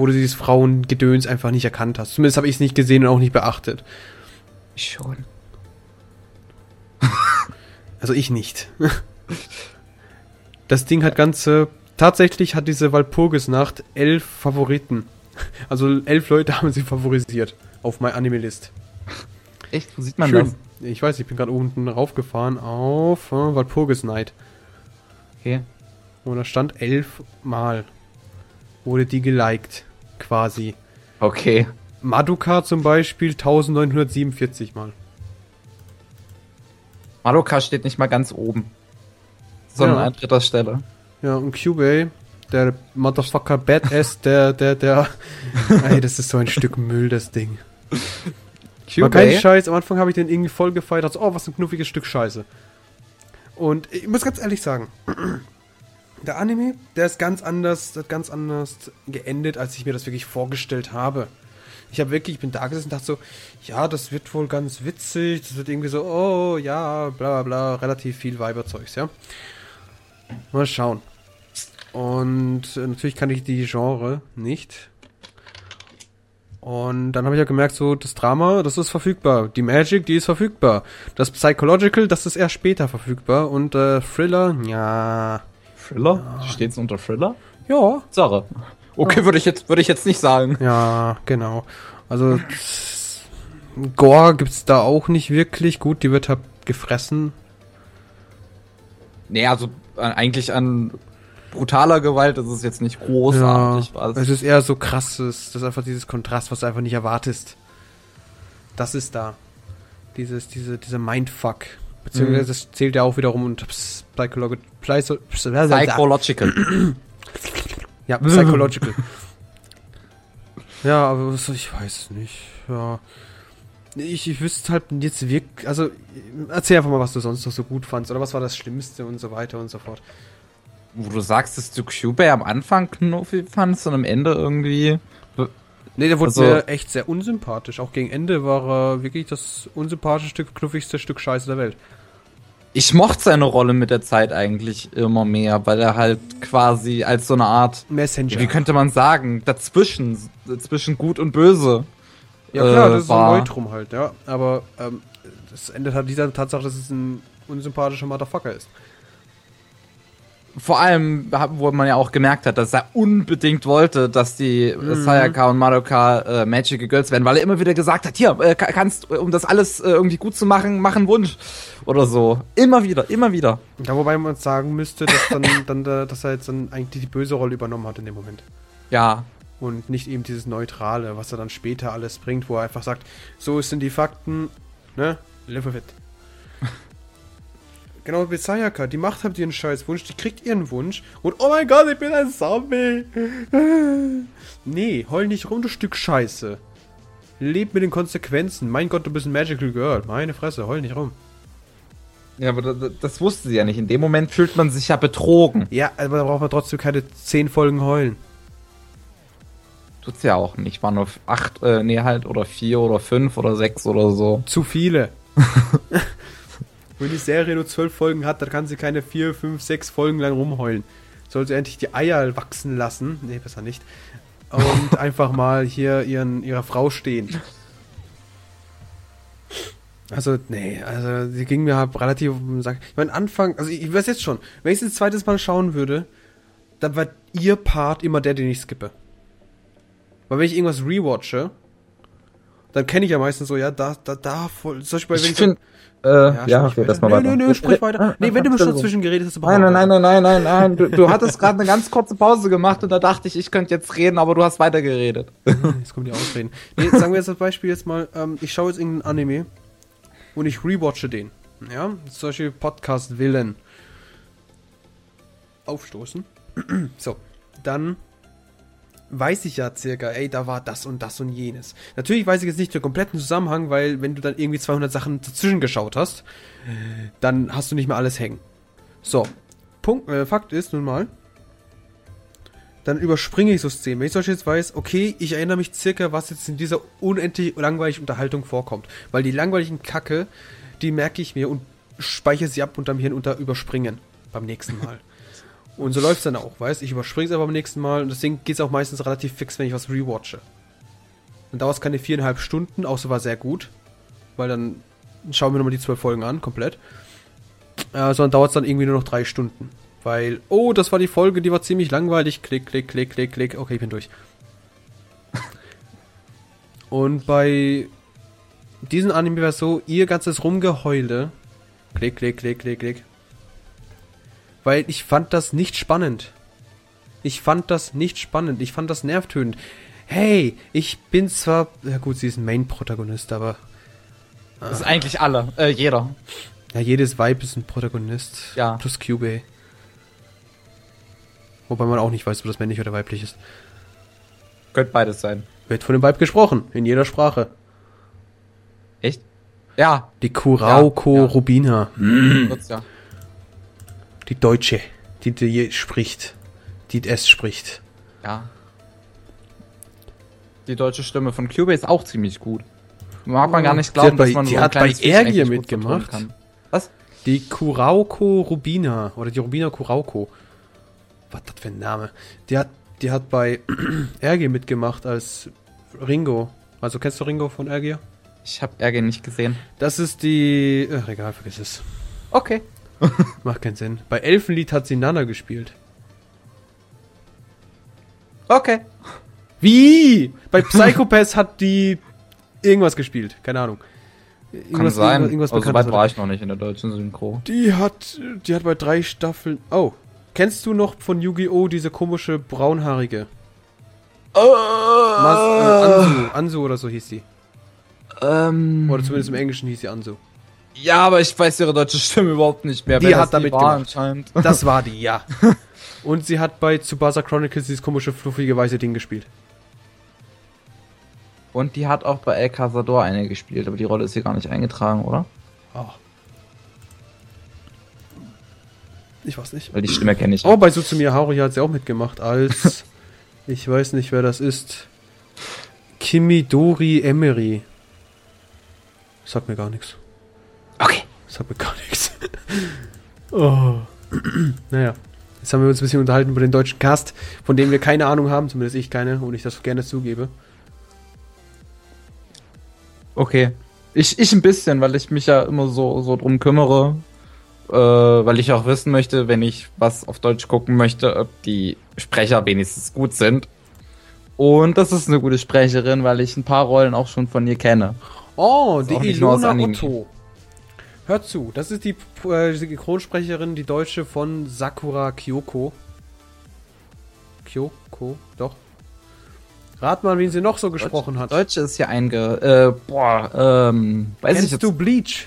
Wo du dieses Frauengedöns einfach nicht erkannt hast. Zumindest habe ich es nicht gesehen und auch nicht beachtet. Schon. [LAUGHS] Also ich nicht. [LAUGHS] Das Ding hat ganze. Tatsächlich hat diese Walpurgisnacht elf Favoriten. Also elf Leute [LAUGHS] haben sie favorisiert auf My Anime List. Echt? Wo sieht man Schön. das? Ich weiß, ich bin gerade unten raufgefahren auf äh, Walpurgis Night. Okay. Und da stand elf Mal. Wurde die geliked. Quasi. Okay. Madoka zum Beispiel 1947 Mal. Madoka steht nicht mal ganz oben. Sondern Ja. an dritter Stelle. Ja, und Cubey, der Motherfucker Badass, der, der, der. [LAUGHS] Ey, das ist so ein Stück Müll, das Ding. War kein Scheiß, am Anfang habe ich den irgendwie voll gefeiert, also, oh, was ein knuffiges Stück Scheiße. Und ich muss ganz ehrlich sagen, der Anime, der ist ganz anders, der hat ganz anders geendet, als ich mir das wirklich vorgestellt habe. Ich habe wirklich, ich bin da gesessen und dachte so, ja, das wird wohl ganz witzig, das wird irgendwie so, oh, ja, bla bla bla, relativ viel Weiberzeugs, ja. Mal schauen. Und äh, natürlich kann ich die Genre nicht. Und dann habe ich ja gemerkt, so das Drama, das ist verfügbar. Die Magic, die ist verfügbar. Das Psychological, das ist erst später verfügbar. Und äh, Thriller, ja. Thriller? Steht's unter Thriller? Ja. Sache. Okay, würde ich jetzt würde ich jetzt nicht sagen. Ja, genau. Also Gore gibt's da auch nicht wirklich. Gut, die wird halt gefressen. Nee, also äh, eigentlich an brutaler Gewalt ist es jetzt nicht großartig. Ja, was. es ist eher so krasses. Das ist einfach dieses Kontrast, was du einfach nicht erwartest. Das ist da. Dieses, diese, dieser Mindfuck. Beziehungsweise Mhm. das zählt ja auch wiederum unter Psychological. Psychological. [CLEARS THROAT] Ja, Psychological. [LAUGHS] ja, aber was, ich weiß es nicht. Ja. Ich, ich wüsste halt jetzt wirklich, also erzähl einfach mal, was du sonst noch so gut fandst oder was war das Schlimmste und so weiter und so fort. Wo du sagst, dass du Cubey am Anfang knuffig fandst und am Ende irgendwie. Nee, der wurde Also- mir echt sehr unsympathisch. Auch gegen Ende war er wirklich das unsympathischste, Stück, knuffigste Stück Scheiße der Welt. Ich mochte seine Rolle mit der Zeit eigentlich immer mehr, weil er halt quasi als so eine Art, Messenger. wie könnte man sagen, dazwischen, zwischen gut und böse. ja klar, äh, das ist so war- ein Neutrum halt, ja. Aber ähm, das endet halt dieser Tatsache, dass es ein unsympathischer Motherfucker ist. Vor allem, wo man ja auch gemerkt hat, dass er unbedingt wollte, dass die Mhm. Sayaka und Madoka äh, Magical Girls werden, weil er immer wieder gesagt hat, hier, äh, ka- kannst, äh, um das alles äh, irgendwie gut zu machen, mach einen Wunsch. Oder so. Immer wieder, immer wieder. Ja, wobei man sagen müsste, dass, dann, [LAUGHS] dann, der- dass er jetzt dann eigentlich die böse Rolle übernommen hat in dem Moment. Ja. Und nicht eben dieses Neutrale, was er dann später alles bringt, wo er einfach sagt, so sind die Fakten, ne? Live with it. Genau wie Sayaka, die macht halt ihren scheiß Wunsch, die kriegt ihren Wunsch und oh mein Gott, ich bin ein Zombie. [LAUGHS] nee, heul nicht rum, du Stück Scheiße. Leb mit den Konsequenzen. Mein Gott, du bist ein Magical Girl. Meine Fresse, heul nicht rum. Ja, aber das, das wusste sie ja nicht. In dem Moment fühlt man sich ja betrogen. Ja, aber da braucht man trotzdem keine zehn Folgen heulen. Tut's ja auch nicht. War nur acht, äh, nee, halt, oder vier oder fünf oder sechs oder so. Zu viele. [LAUGHS] Wenn die Serie nur zwölf Folgen hat, dann kann sie keine vier, fünf, sechs Folgen lang rumheulen. Soll sie endlich die Eier wachsen lassen. Nee, besser nicht. Und [LAUGHS] einfach mal hier ihren, ihrer Frau stehen. Also, nee, also sie ging mir halt relativ um den Sack. Ich meine, Anfang, also ich weiß jetzt schon, wenn ich es ein zweites Mal schauen würde, dann war ihr Part immer der, den ich skippe. Weil wenn ich irgendwas rewatche, dann kenne ich ja meistens so, ja, da, da, da, voll, zum Beispiel, wenn Ich ich so- äh, ja, okay, das mal Nö, weiter. nö, nö, sprich weiter. Nee, wenn du mir schon dazwischen geredet hast, Nein, nein, nein, nein, nein, nein, nein. Du, du [LAUGHS] hattest gerade eine ganz kurze Pause gemacht und da dachte ich, ich könnte jetzt reden, aber du hast weiter geredet. Jetzt kommen die Ausreden. Nee, sagen wir jetzt als Beispiel jetzt mal, ähm, ich schaue jetzt irgendeinen Anime und ich rewatche den. Ja, solche Podcast-Willen. Aufstoßen. [CLEARS THROAT] so, dann weiß ich ja circa, ey, da war das und das und jenes. Natürlich weiß ich jetzt nicht den kompletten Zusammenhang, weil wenn du dann irgendwie 200 Sachen dazwischen geschaut hast, dann hast du nicht mehr alles hängen. So, Punkt, äh, Fakt ist nun mal, dann überspringe ich so Szenen. Wenn ich zum Beispiel jetzt weiß, okay, ich erinnere mich circa, was jetzt in dieser unendlich langweiligen Unterhaltung vorkommt. Weil die langweiligen Kacke, die merke ich mir und speichere sie ab unterm Hirn unter Überspringen beim nächsten Mal. [LAUGHS] und so läuft es dann auch, weißt Ich überspringe es aber beim nächsten Mal und deswegen geht es auch meistens relativ fix, wenn ich was rewatche. Dann dauert es keine viereinhalb Stunden, außer war sehr gut. Weil dann schauen wir nochmal die zwölf Folgen an, komplett. Äh, sondern dauert es dann irgendwie nur noch drei Stunden. Weil, oh, das war die Folge, die war ziemlich langweilig. Klick, klick, klick, klick, klick. Okay, ich bin durch. [LAUGHS] Und bei diesem Anime war es so, ihr ganzes Rumgeheule. Klick, klick, klick, klick, klick. Weil ich fand das nicht spannend. Ich fand das nicht spannend. Ich fand das nervtötend. Hey, ich bin zwar. Ja gut, sie ist ein Main-Protagonist, aber. Das ist eigentlich alle, äh, jeder. Ja, jedes Vibe ist ein Protagonist. Ja. Plus Cube. Wobei man auch nicht weiß, ob das männlich oder weiblich ist. Könnte beides sein. Wird von dem Vibe gesprochen, in jeder Sprache. Echt? Ja. Die Kurauko Ja, ja. Rubina. Wird's ja. Die Deutsche, die die spricht. Die es spricht. Ja. Die deutsche Stimme von Cubase ist auch ziemlich gut. Mag man gar nicht glauben, dass man die so hat bei gut mitgemacht. Was? Die Kurauko Rubina. Oder die Rubina Kurauko. Was das für ein Name? Die hat, die hat bei [CLEARS THROAT] Ergier mitgemacht als Ringo. Also kennst du Ringo von Ergier? Ich habe Ergier nicht gesehen. Das ist die. Ach, egal, vergiss es. Okay. [LAUGHS] Macht keinen Sinn. Bei Elfenlied hat sie Nana gespielt. Okay. Wie? Bei Psychopath hat die irgendwas gespielt. Keine Ahnung. Kann Irgendwas, sein. Irgendwas, aber irgendwas so weit war ich noch nicht in der deutschen Synchro. Die hat, die hat bei drei Staffeln. Oh, kennst du noch von Yu-Gi-Oh diese komische braunhaarige? Mas, äh, Ansu, Ansu oder so hieß die. Ähm, Oder zumindest im Englischen hieß sie Ansu. Ja, aber ich weiß ihre deutsche Stimme überhaupt nicht mehr. Die wer hat das da mitgemacht. war anscheinend. [LAUGHS] Das war die, ja. Und sie hat bei Tsubasa Chronicles dieses komische, fluffige, weiße Ding gespielt. Und die hat auch bei El Cazador eine gespielt, aber die Rolle ist hier gar nicht eingetragen, oder? Oh. Ich weiß nicht. Weil die Stimme kenne ich. Oh, bei Sutsumi Haruhi hat sie auch mitgemacht als. [LAUGHS] ich weiß nicht, wer das ist. Kimidori Emery. Sagt mir gar nichts. Okay. Sagt mir gar nichts. oh. naja. Jetzt haben wir uns ein bisschen unterhalten über den deutschen Cast, von dem wir keine Ahnung haben, zumindest ich keine, und ich das gerne zugebe. Okay. Ich, ich ein bisschen, weil ich mich ja immer so, so drum kümmere. Äh, weil ich auch wissen möchte, wenn ich was auf Deutsch gucken möchte, ob die Sprecher wenigstens gut sind. Und das ist eine gute Sprecherin, weil ich ein paar Rollen auch schon von ihr kenne. Oh, die Ilona. Otto. Hört zu, das ist die äh, Synchronsprecherin, die Deutsche von Sakura Kyoko. Kyoko, doch. Rat mal, wen sie noch so gesprochen hat. Deutsche ist hier einge... Äh, boah, ähm... Weiß ich Kennst jetzt... du Bleach?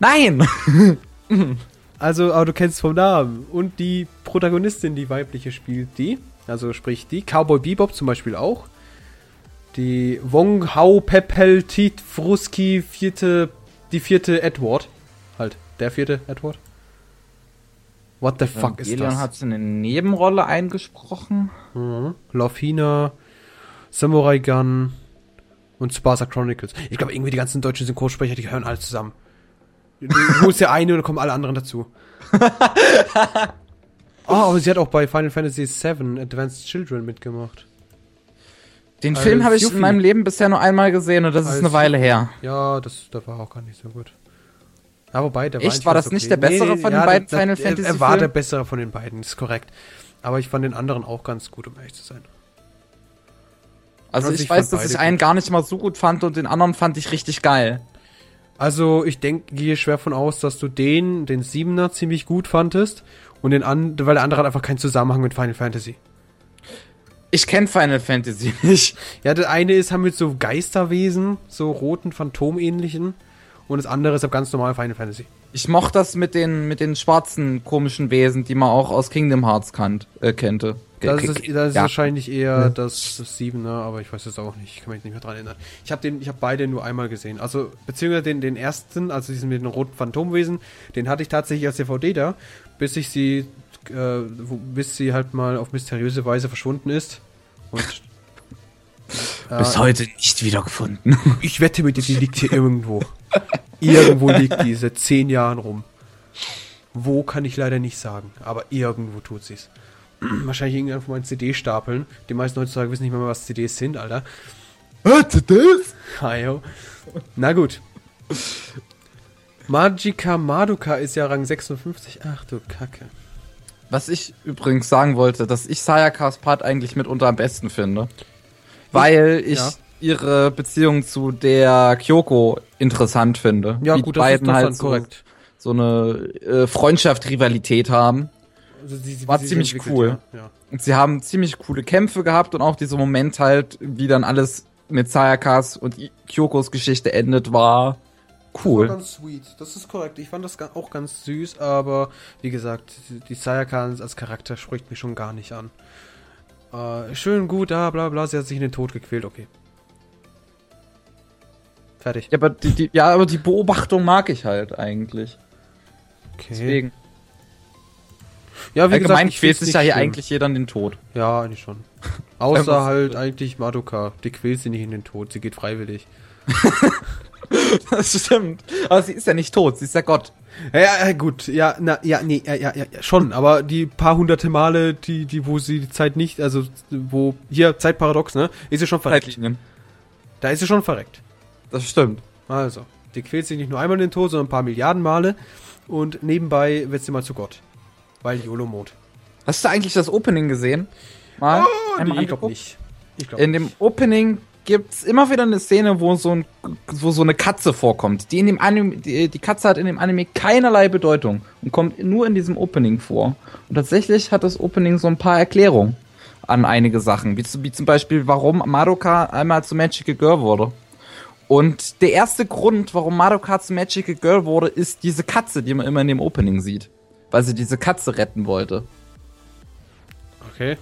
Nein! [LAUGHS] Also, aber du kennst vom Namen. Und die Protagonistin, die weibliche, spielt die. Also sprich die. Cowboy Bebop zum Beispiel auch. Die Wong Hao Pepel Tit Fruski vierte, die vierte Edward. Halt, der vierte Edward. What the fuck ist Evangelion das? hat eine Nebenrolle eingesprochen. Mhm. Love Samurai Gun und Sparsa Chronicles. Ich glaube, irgendwie die ganzen deutschen Synchronsprecher, die hören alle zusammen. Du holst ja eine und dann kommen alle anderen dazu. oh, [LAUGHS] aber sie hat auch bei Final Fantasy VII Advanced Children mitgemacht. Den Als Film habe ich Yuffie. in meinem Leben bisher nur einmal gesehen und das ist eine Weile her. Ja, das, das war auch gar nicht so gut. Ja, wobei, der Echt? War das nicht der bessere von den beiden Final Fantasy Er war Filmen? der bessere von den beiden, ist korrekt. Aber ich fand den anderen auch ganz gut, um ehrlich zu sein. Also Also ich ich weiß, dass ich beide einen gut. gar nicht mal so gut fand und den anderen fand ich richtig geil. Also, ich denke, gehe schwer von aus, dass du den, den Siebener, ziemlich gut fandest. Und den anderen, weil der andere hat einfach keinen Zusammenhang mit Final Fantasy. Ich kenne Final Fantasy [LAUGHS] nicht. Ja, der eine ist haben mit so Geisterwesen, so roten, phantomähnlichen. Und das andere ist ab ganz normal Final Fantasy. Ich mochte das mit den, mit den schwarzen komischen Wesen, die man auch aus Kingdom Hearts kannt, äh, kennte. Das K- ist, das ist ja. wahrscheinlich eher das, das Siebener, aber ich weiß es auch nicht. Ich kann mich nicht mehr dran erinnern. Ich habe den, ich habe beide nur einmal gesehen. Also, beziehungsweise den, den ersten, also diesen mit den roten Phantomwesen, den hatte ich tatsächlich als DVD da, bis ich sie, äh, wo, bis sie halt mal auf mysteriöse Weise verschwunden ist. Und [LAUGHS] Bis äh, heute nicht wiedergefunden. [LAUGHS] ich wette mit dir, die liegt hier irgendwo. irgendwo liegt die seit zehn Jahren rum. Wo kann ich leider nicht sagen, aber irgendwo tut sie's. [CLEARS THROAT] Wahrscheinlich irgendwann von meinen CD-Stapeln. Die meisten heutzutage wissen nicht mehr, was CDs sind, Alter. CDs? Hajo. Na gut. Magika Madoka ist ja Rang 56. Ach du Kacke. Was ich übrigens sagen wollte, dass ich Sayakas Part eigentlich mitunter am besten finde. Weil ich Ja. ihre Beziehung zu der Kyoko interessant finde. Ja, Wie gut, die das ist beiden halt so, korrekt. so eine äh, Freundschaft, Rivalität haben. Also sie- sie- War sie ziemlich cool. Ja. ja. Und sie haben ziemlich coole Kämpfe gehabt und auch dieser Moment halt, wie dann alles mit Sayakas und Kyokos Geschichte endet, war War cool. ganz sweet. Das ist korrekt. Ich fand das auch ganz süß, aber wie gesagt, die- die Sayaka als Charakter spricht mich schon gar nicht an. Äh, schön, gut, da, bla bla, sie hat sich in den Tod gequält, okay. Fertig. Ja, aber die, die, ja, aber die Beobachtung mag ich halt eigentlich. Okay. Deswegen. Ja, wie Allgemein ich quält sich ja hier schlimm. eigentlich jeder in den Tod. Ja, eigentlich schon. Außer [LAUGHS] halt eigentlich Madoka. Die quält sie nicht in den Tod, sie geht freiwillig. [LAUGHS] Das stimmt. Aber sie ist ja nicht tot, sie ist ja Gott. Ja, ja, gut, ja, na, ja, nee, ja, ja, ja, schon, aber die paar hunderte Male, die, die, wo sie die Zeit nicht, also, wo, hier, Zeitparadox, ne, ist sie schon verreckt. Zeitlinien. Da ist sie schon verreckt. Das stimmt. Also, die quält sich nicht nur einmal in den Tod, sondern ein paar Milliarden Male und nebenbei wird sie mal zu Gott. Weil YOLO-Mode. Hast du eigentlich das Opening gesehen? Mal? Oh, nee, ich glaub angeguckt? nicht. Ich glaub In dem Opening gibt's immer wieder eine Szene, wo so, ein, wo so eine Katze vorkommt. Die in dem Anime, die, die Katze hat in dem Anime keinerlei Bedeutung und kommt nur in diesem Opening vor. Und tatsächlich hat das Opening so ein paar Erklärungen an einige Sachen, wie, zu- wie zum Beispiel, warum Madoka einmal zu Magical Girl wurde. Und der erste Grund, warum Madoka zu Magical Girl wurde, ist diese Katze, die man immer in dem Opening sieht. Weil sie diese Katze retten wollte. Okay.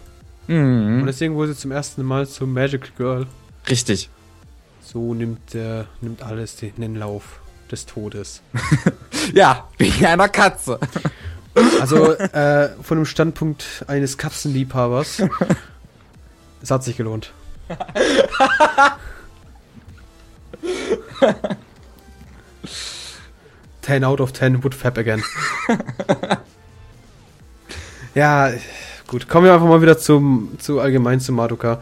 Mhm. Und deswegen wurde sie zum ersten Mal zum Magic Girl. Richtig. So nimmt, äh, nimmt alles den, den Lauf des Todes. [LAUGHS] Ja, wegen einer Katze. [LAUGHS] Also, äh, von dem Standpunkt eines Katzenliebhabers. [LAUGHS] es hat sich gelohnt. ten out of ten would fab again. ja, gut. Kommen wir einfach mal wieder zum, zu allgemein zu Madoka.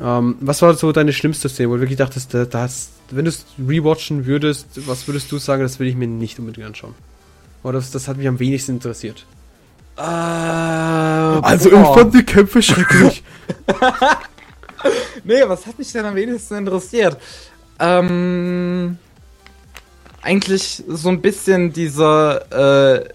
Ähm, was war so deine schlimmste Szene, wo du wirklich dachtest, da, da hast, wenn du es rewatchen würdest, was würdest du sagen, das will ich mir nicht unbedingt anschauen? Oder das, das hat mich am wenigsten interessiert. also die Kämpfe schrecklich. [LAUGHS] Nee, was hat mich denn am wenigsten interessiert? Ähm, eigentlich so ein bisschen dieser, äh,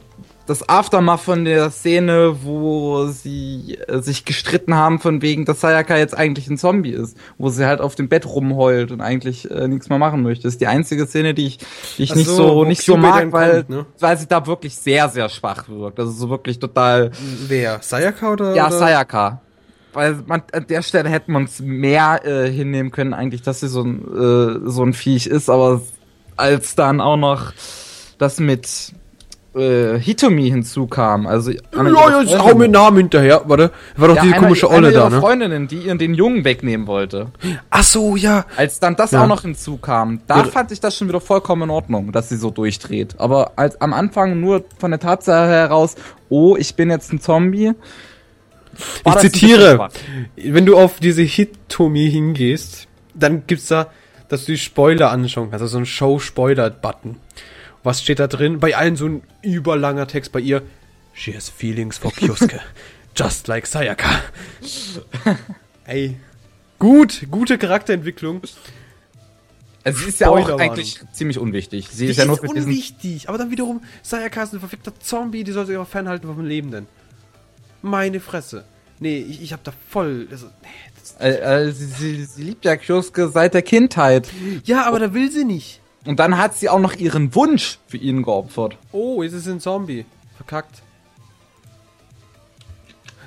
das Aftermath von der Szene, wo sie äh, sich gestritten haben von wegen, dass Sayaka jetzt eigentlich ein Zombie ist, wo sie halt auf dem Bett rumheult und eigentlich äh, nichts mehr machen möchte. Das ist die einzige Szene, die ich, die ich Ach nicht so, so, nicht so Cupid mag, weil, kommt, ne? weil sie da wirklich sehr, sehr schwach wirkt. Also so wirklich total, Wer? Sayaka oder? ja, oder? Sayaka. weil man, an der Stelle hätten wir uns mehr äh, hinnehmen können, eigentlich, dass sie so ein, äh, so ein Viech ist, aber als dann auch noch das mit äh, Hitomi hinzukam, also Ja, jetzt hau mir Namen hinterher. Warte, war doch ja, diese einer- komische Olle da, ihrer ne? Freundinnen, die ihren den Jungen wegnehmen wollte. Ach so, ja. Als dann das Ja. auch noch hinzukam, da Ja. fand ich das schon wieder vollkommen in Ordnung, dass sie so durchdreht. Aber als am Anfang nur von der Tatsache heraus, oh, ich bin jetzt ein Zombie. Ich zitiere, wenn du auf diese Hitomi hingehst, dann gibt's da, dass du die Spoiler anschauen kannst, also so ein Show-Spoiler-Button. Was steht da drin? Bei allen so ein überlanger Text, bei ihr, she has feelings for Kyosuke, [LAUGHS] just like Sayaka. [LAUGHS] Ey, gut, gute Charakterentwicklung. Also sie ist ja auch eigentlich ziemlich unwichtig. Sie Die ist ja nur diesen unwichtig, aber dann wiederum, Sayaka ist ein verfickter Zombie, die soll sich aber fernhalten vom Lebenden. Meine Fresse. Nee, ich, ich hab da voll, also, nee, das, Äh, äh, sie, sie, sie liebt ja Kyosuke seit der Kindheit. ja, aber da will sie nicht. Und dann hat sie auch noch ihren Wunsch für ihn geopfert. Oh, jetzt ist es ein Zombie. Verkackt.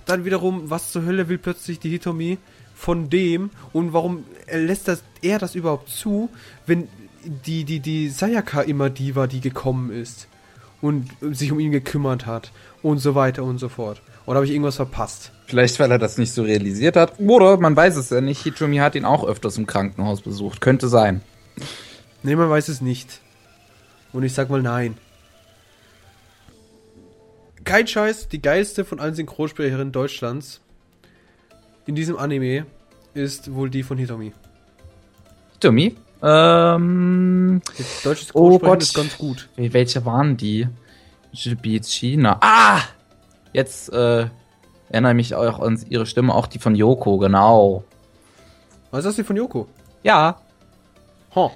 Dann wiederum, was zur Hölle will plötzlich die Hitomi von dem und warum lässt das, er das überhaupt zu, wenn die, die, die Sayaka immer die war, die gekommen ist und sich um ihn gekümmert hat und so weiter und so fort. Oder habe ich irgendwas verpasst? Vielleicht, weil er das nicht so realisiert hat. Oder man weiß es ja nicht. Hitomi hat ihn auch öfters im Krankenhaus besucht. Könnte sein. Nee, man weiß es nicht. Und ich sag mal nein. Kein Scheiß, die geilste von allen Synchronsprecherinnen Deutschlands in diesem Anime ist wohl die von Hitomi. Hitomi? Ähm. Die deutsche Oh Gott. ist ganz gut. Welche waren die? China. Ah! Jetzt äh, erinnere ich mich auch an ihre Stimme, auch die von Yoko, genau. Was ist das die von Yoko? Ja. Ha.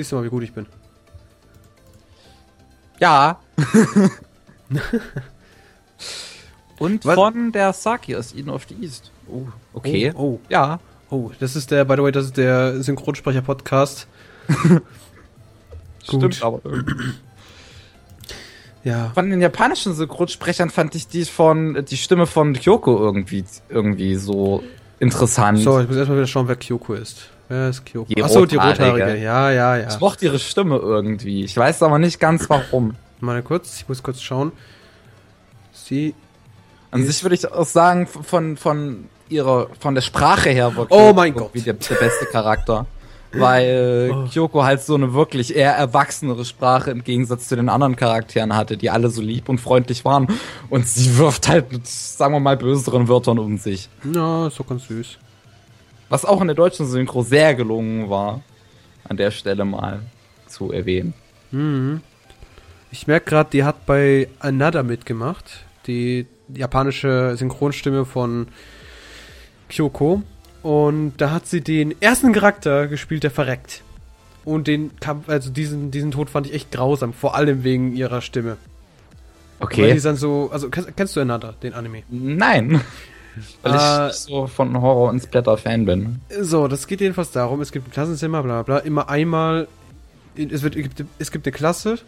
Siehst du mal, wie gut ich bin. Ja. [LAUGHS] Und Was? von der Saki aus Eden of the East. Oh, okay. Oh, oh, Ja. oh, das ist der, by the way, das ist der Synchronsprecher-Podcast. [LAUGHS] Stimmt aber irgendwie. Ja. Von den japanischen Synchronsprechern fand ich die von die Stimme von Kyoko irgendwie irgendwie so interessant. So, ich muss erstmal wieder schauen, wer Kyoko ist. Ist Kyoko? Die Achso, die Rothaarige. Ja, ja, ja. Ich mochte ihre Stimme irgendwie. Ich weiß aber nicht ganz warum. Mal kurz, ich muss kurz schauen. Sie. An sich würde ich auch sagen, von, von ihrer, von der Sprache her war Oh mein Gott. der, der beste Charakter. Weil [LAUGHS] Oh. Kyoko halt so eine wirklich eher erwachsenere Sprache im Gegensatz zu den anderen Charakteren hatte, die alle so lieb und freundlich waren. Und sie wirft halt mit, sagen wir mal, böseren Wörtern um sich. Ja, ist doch ganz süß. Was auch in der deutschen Synchro sehr gelungen war. An der Stelle mal zu erwähnen. Mhm. Ich merke gerade, die hat bei Another mitgemacht. Die japanische Synchronstimme von Kyoko. Und da hat sie den ersten Charakter gespielt, der verreckt. Und den Kampf, also diesen, diesen Tod fand ich echt grausam, vor allem wegen ihrer Stimme. Weil die Okay. dann so, also kennst, kennst du Another, den Anime? Nein. Weil ich Äh, nicht so von Horror und Splatter-Fan bin. So, das geht jedenfalls darum, es gibt ein Klassenzimmer, bla bla bla, immer einmal, es, wird, es gibt- es gibt eine Klasse,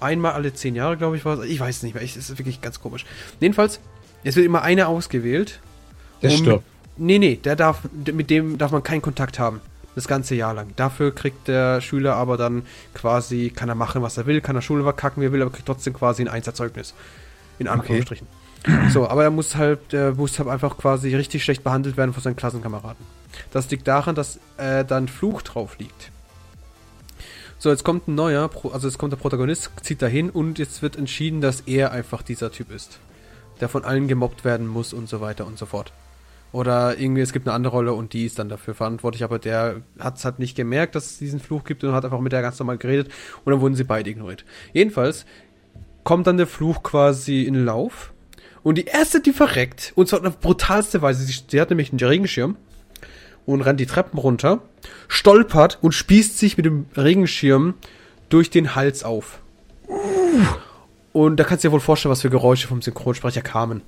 einmal alle zehn Jahre, glaube ich, war es, ich weiß nicht mehr, ich, es ist wirklich ganz komisch. Jedenfalls, es wird immer einer ausgewählt. Der um- stirbt. Nee, nee, der darf, mit dem darf man keinen Kontakt haben. Das ganze Jahr lang. Dafür kriegt der Schüler aber dann quasi, kann er machen, was er will, kann er Schule verkacken, wie er will, aber kriegt trotzdem quasi ein Einserzeugnis. In Anführungsstrichen. So, aber er muss halt, der muss halt einfach quasi richtig schlecht behandelt werden von seinen Klassenkameraden. Das liegt daran, dass äh, ein Fluch drauf liegt. So, jetzt kommt ein neuer, also jetzt kommt der Protagonist, zieht dahin und jetzt wird entschieden, dass er einfach dieser Typ ist. Der von allen gemobbt werden muss und so weiter und so fort. Oder irgendwie, es gibt eine andere Rolle und die ist dann dafür verantwortlich, aber der hat es halt nicht gemerkt, dass es diesen Fluch gibt und hat einfach mit der ganz normal geredet und dann wurden sie beide ignoriert. Jedenfalls kommt dann der Fluch quasi in Lauf und die erste, die verreckt, und zwar auf brutalste Weise, sie, sie hat nämlich einen Regenschirm und rennt die Treppen runter, stolpert und spießt sich mit dem Regenschirm durch den Hals auf. Und da kannst du dir wohl vorstellen, was für Geräusche vom Synchronsprecher kamen.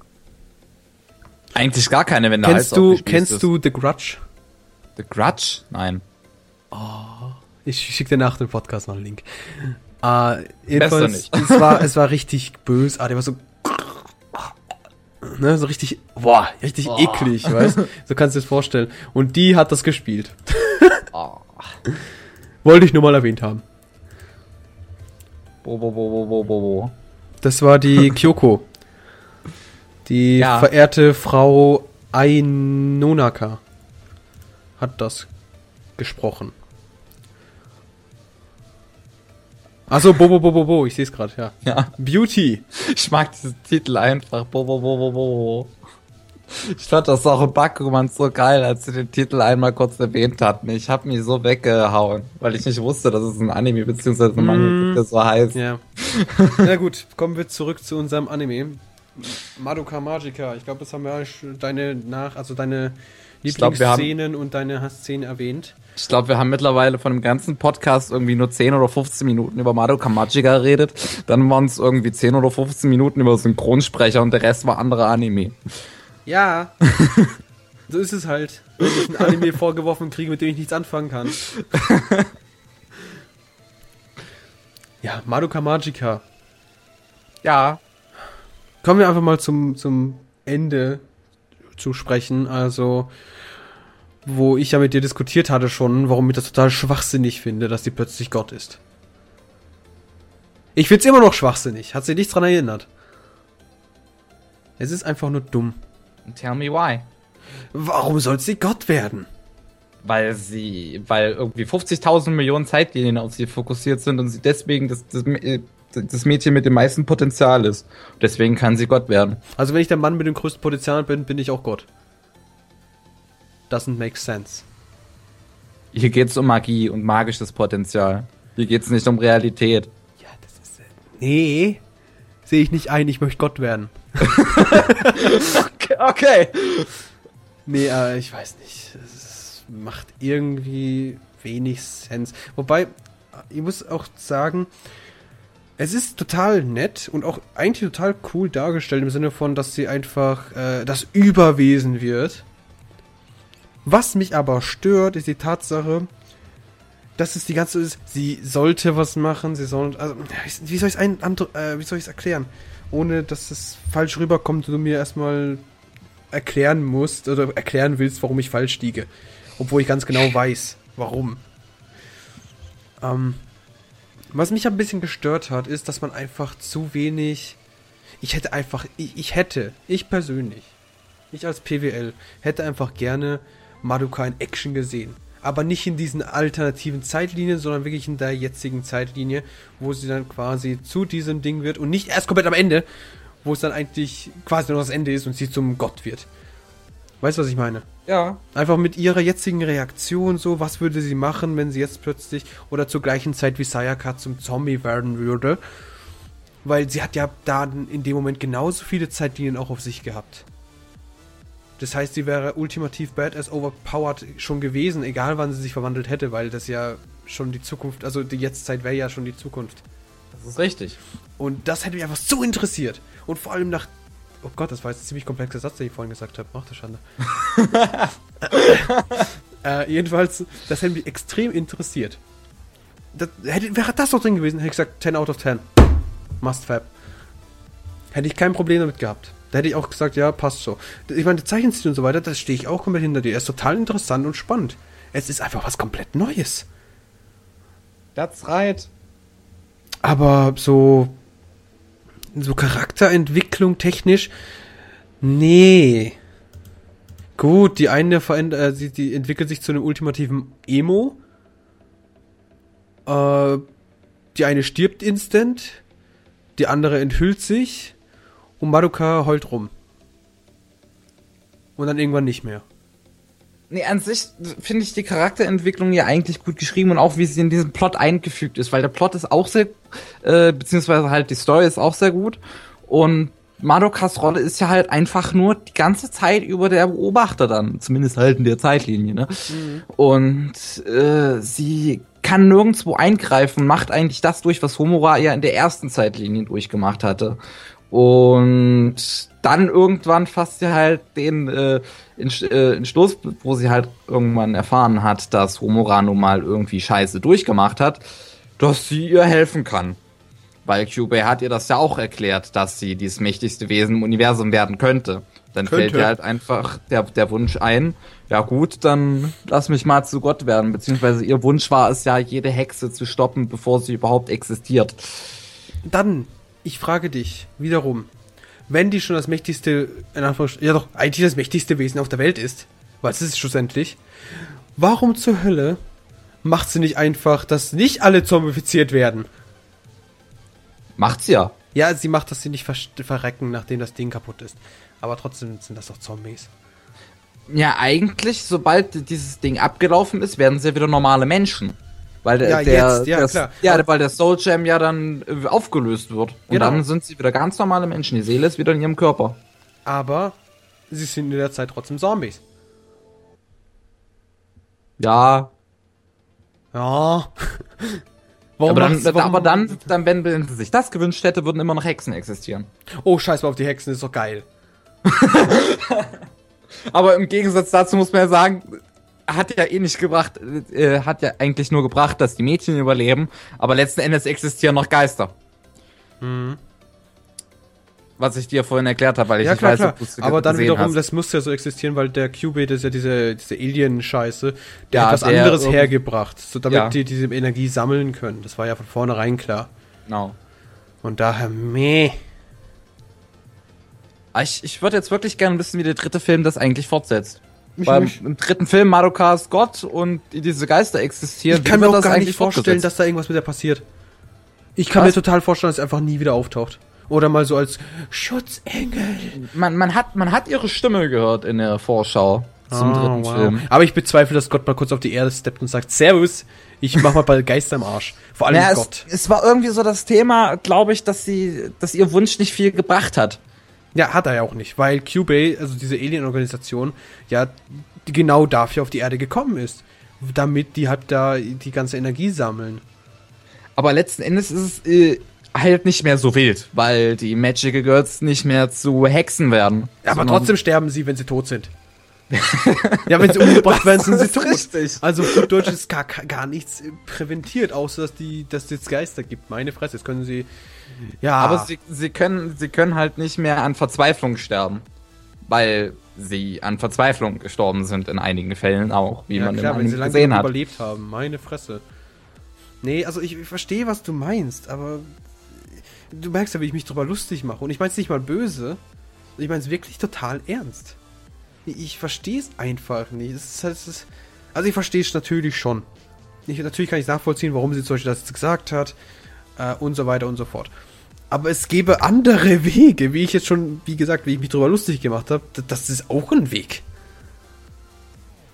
Eigentlich gar keine, wenn der Kennst Hals du, kennst ist. du The Grudge? The Grudge? Nein. Ich schicke dir nach dem Podcast noch einen Link. Äh, jedenfalls, nicht. es war, es war richtig bösartig, war so. Ne, so richtig, boah, richtig Boah. eklig, weißt [LAUGHS] So kannst du dir das vorstellen. Und die hat das gespielt. Oh. [LAUGHS] Wollte ich nur mal erwähnt haben. Bo, bo, bo, bo, bo, bo. Das war die [LAUGHS] Kyoko. Die Ja. verehrte Frau Ainonaka hat das gesprochen. Achso, Bobo Bobo Bo, ich sehe es gerade, ja. Ja, Beauty. ich mag diesen Titel einfach. Bo, bo, bo, bo, bo. Ich fand das auch im Backroman so geil, als sie den Titel einmal kurz erwähnt hatten. Ich habe mich so weggehauen, weil ich nicht wusste, dass es ein Anime bzw. ein Manga gibt, der so heißt. Ja. [LAUGHS] Na gut, kommen wir zurück zu unserem Anime. Madoka Magica. Ich glaube, das haben wir deine nach, also deine Lieblingsszenen und deine Hassszenen erwähnt. Ich glaube, wir haben mittlerweile von dem ganzen Podcast irgendwie nur 10 oder 15 Minuten über Madoka Magica geredet. Dann waren es irgendwie 10 oder 15 Minuten über Synchronsprecher und der Rest war andere Anime. Ja. [LAUGHS] so ist es halt. Wenn ich ein Anime vorgeworfen kriege, mit dem ich nichts anfangen kann. [LAUGHS] ja, Madoka Magica. Ja. Kommen wir einfach mal zum, zum Ende zu sprechen. Also, wo ich ja mit dir diskutiert hatte schon, warum ich das total schwachsinnig finde, dass die plötzlich Gott ist. Ich find's immer noch schwachsinnig. Hat sich nichts dran erinnert. Es ist einfach nur dumm. Tell me why. Warum soll sie Gott werden? Weil sie, weil irgendwie 50.000 Millionen Zeitlinien auf sie fokussiert sind und sie deswegen das, das, äh, das Mädchen mit dem meisten Potenzial ist. Deswegen kann sie Gott werden. Also wenn ich der Mann mit dem größten Potenzial bin, bin ich auch Gott. Doesn't make sense. Hier geht's um Magie und magisches Potenzial. Hier geht's nicht um Realität. Ja, das ist... Nee. Sehe ich nicht ein, ich möchte Gott werden. Okay. [LAUGHS] okay. Nee, äh, ich weiß nicht. Es macht irgendwie wenig Sens. Wobei, ich muss auch sagen, es ist total nett und auch eigentlich total cool dargestellt im Sinne von, dass sie einfach äh, das Überwesen wird. Was mich aber stört, ist die Tatsache, dass es die ganze ist, sie sollte was machen, sie soll, also, wie soll ich es äh, wie soll ich es erklären? Ohne, dass es falsch rüberkommt und du mir erstmal erklären musst oder erklären willst, warum ich falsch liege. Obwohl ich ganz genau weiß, warum. Ähm, was mich ein bisschen gestört hat, ist, dass man einfach zu wenig. Ich hätte einfach. Ich, ich hätte, ich persönlich, ich als PWL, hätte einfach gerne Madoka in Action gesehen. Aber nicht in diesen alternativen Zeitlinien, sondern wirklich in der jetzigen Zeitlinie, wo sie dann quasi zu diesem Ding wird und nicht erst komplett am Ende, wo es dann eigentlich quasi nur das Ende ist und sie zum Gott wird. Weißt du, was ich meine? Ja. Einfach mit ihrer jetzigen Reaktion so, was würde sie machen, wenn sie jetzt plötzlich oder zur gleichen Zeit wie Sayaka zum Zombie werden würde. Weil sie hat ja da in dem Moment genauso viele Zeitlinien auch auf sich gehabt. Das heißt, sie wäre ultimativ badass overpowered schon gewesen, egal wann sie sich verwandelt hätte, weil das ja schon die Zukunft, also die Jetztzeit wäre ja schon die Zukunft. Das ist richtig. Und das hätte mich einfach so interessiert. Und vor allem nach. Oh Gott, das war jetzt ein ziemlich komplexer Satz, den ich vorhin gesagt habe. Ach, du Schande. [LAUGHS] äh, jedenfalls, das hätte mich extrem interessiert. Das, hätte, wäre das noch drin gewesen, hätte ich gesagt 10 out of 10. Must fab. Hätte ich kein Problem damit gehabt. Da hätte ich auch gesagt, ja, passt so. Ich meine, der Zeichenstil und so weiter, da stehe ich auch komplett hinter dir. Er ist total interessant und spannend. Es ist einfach was komplett Neues. That's right. Aber so, so Charakterentwicklung technisch, nee. Gut, die eine verändert, äh, sie, die entwickelt sich zu einem ultimativen Emo. Äh, die eine stirbt instant, die andere enthüllt sich und Madoka heult rum. Und dann irgendwann nicht mehr. Nee, an sich finde ich die Charakterentwicklung ja eigentlich gut geschrieben und auch wie sie in diesen Plot eingefügt ist, weil der Plot ist auch sehr, äh, beziehungsweise halt die Story ist auch sehr gut und Madokas Rolle ist ja halt einfach nur die ganze Zeit über der Beobachter dann, zumindest halt in der Zeitlinie, ne? Und äh, sie kann nirgendwo eingreifen, macht eigentlich das durch, was Homura ja in der ersten Zeitlinie durchgemacht hatte. Und dann irgendwann fasst sie halt den äh, Entsch- äh, Entschluss, wo sie halt irgendwann erfahren hat, dass Homura nun mal irgendwie Scheiße durchgemacht hat, dass sie ihr helfen kann. Weil Kyubey hat ihr das ja auch erklärt, dass sie dieses mächtigste Wesen im Universum werden könnte. Dann Könnte. fällt ihr halt einfach der, der Wunsch ein, ja gut, dann lass mich mal zu Gott werden. Beziehungsweise ihr Wunsch war es ja, jede Hexe zu stoppen, bevor sie überhaupt existiert. Dann, ich frage dich wiederum, wenn die schon das mächtigste, ja doch, eigentlich das mächtigste Wesen auf der Welt ist, weil es ist es schlussendlich, warum zur Hölle macht sie nicht einfach, dass nicht alle zombifiziert werden? Macht's ja. Ja, sie macht, dass sie nicht ver verrecken, nachdem das Ding kaputt ist. Aber trotzdem sind das doch Zombies. Ja, eigentlich, sobald dieses Ding abgelaufen ist, werden sie ja wieder normale Menschen. Weil der, Ja, der, ja, der, klar. ja, weil der Soul Gem ja dann äh, aufgelöst wird. Und Genau. dann sind sie wieder ganz normale Menschen. Die Seele ist wieder in ihrem Körper. Aber sie sind in der Zeit trotzdem Zombies. Ja, Ja. [LAUGHS] Warum aber dann, warum- aber dann, dann, wenn, wenn sie sich das gewünscht hätte, würden immer noch Hexen existieren. Oh, scheiß mal auf die Hexen, ist doch geil. [LAUGHS] Aber im Gegensatz dazu muss man ja sagen, hat ja eh nicht gebracht, äh, hat ja eigentlich nur gebracht, dass die Mädchen überleben, aber letzten Endes existieren noch Geister. Was ich dir vorhin erklärt habe, weil ich Ja, nicht klar, weiß, klar. ob du es Aber dann wiederum, hast. das muss ja so existieren, weil der Qubit ist ja diese, diese Alien-Scheiße, der Ja, hat was der anderes hergebracht, so damit Ja. die diese Energie sammeln können. Das war ja von vornherein klar. Genau. Und daher, meh. Ah, Ich, ich würde jetzt wirklich gerne wissen, wie der dritte Film das eigentlich fortsetzt. Mich Beim im dritten Film Madoka ist Gott und diese Geister existieren. Ich kann mir auch das gar nicht vorstellen, dass da irgendwas mit der passiert. Ich kann Was? mir total vorstellen, dass er einfach nie wieder auftaucht. Oder mal so als Schutzengel. man, man, hat, man hat ihre Stimme gehört in der Vorschau zum Oh, dritten wow. Film. Aber ich bezweifle, dass Gott mal kurz auf die Erde steppt und sagt, Servus, ich mach mal bald Geister im Arsch. Vor allem Ja, Gott. es, es war irgendwie so das Thema, glaube ich, dass sie, dass ihr Wunsch nicht viel gebracht hat. Ja, hat er ja auch nicht, weil Cubey, also diese Alien-Organisation, ja genau dafür auf die Erde gekommen ist. Damit die halt da die ganze Energie sammeln. Aber letzten Endes ist es äh, halt nicht mehr so wild, weil die Magical Girls nicht mehr zu Hexen werden. Aber Sondern- trotzdem sterben sie, wenn sie tot sind. [LAUGHS] ja, wenn sie umgebracht werden, sind sie tot. richtig. Also gut Deutsch ist gar, gar nichts präventiert, außer dass die, dass es jetzt Geister gibt. Meine Fresse, jetzt können sie. Ja, Aber sie, sie, können, sie können halt nicht mehr an Verzweiflung sterben. Weil sie an Verzweiflung gestorben sind in einigen Fällen auch, wie ja, man klar, im wenn sie lange gesehen hat. überlebt haben. Meine Fresse. Nee, also ich, ich verstehe, was du meinst, aber du merkst ja, wie ich mich drüber lustig mache. Und ich meine es nicht mal böse. Ich meine es wirklich total ernst. Ich, verstehe es einfach nicht. Es ist halt, es ist, also ich verstehe es natürlich schon. Ich, natürlich kann ich nachvollziehen, warum sie zum Beispiel das jetzt gesagt hat äh, und so weiter und so fort. Aber es gäbe andere [LAUGHS] Wege, wie ich jetzt schon, wie gesagt, wie ich mich drüber lustig gemacht habe. Das ist auch ein Weg.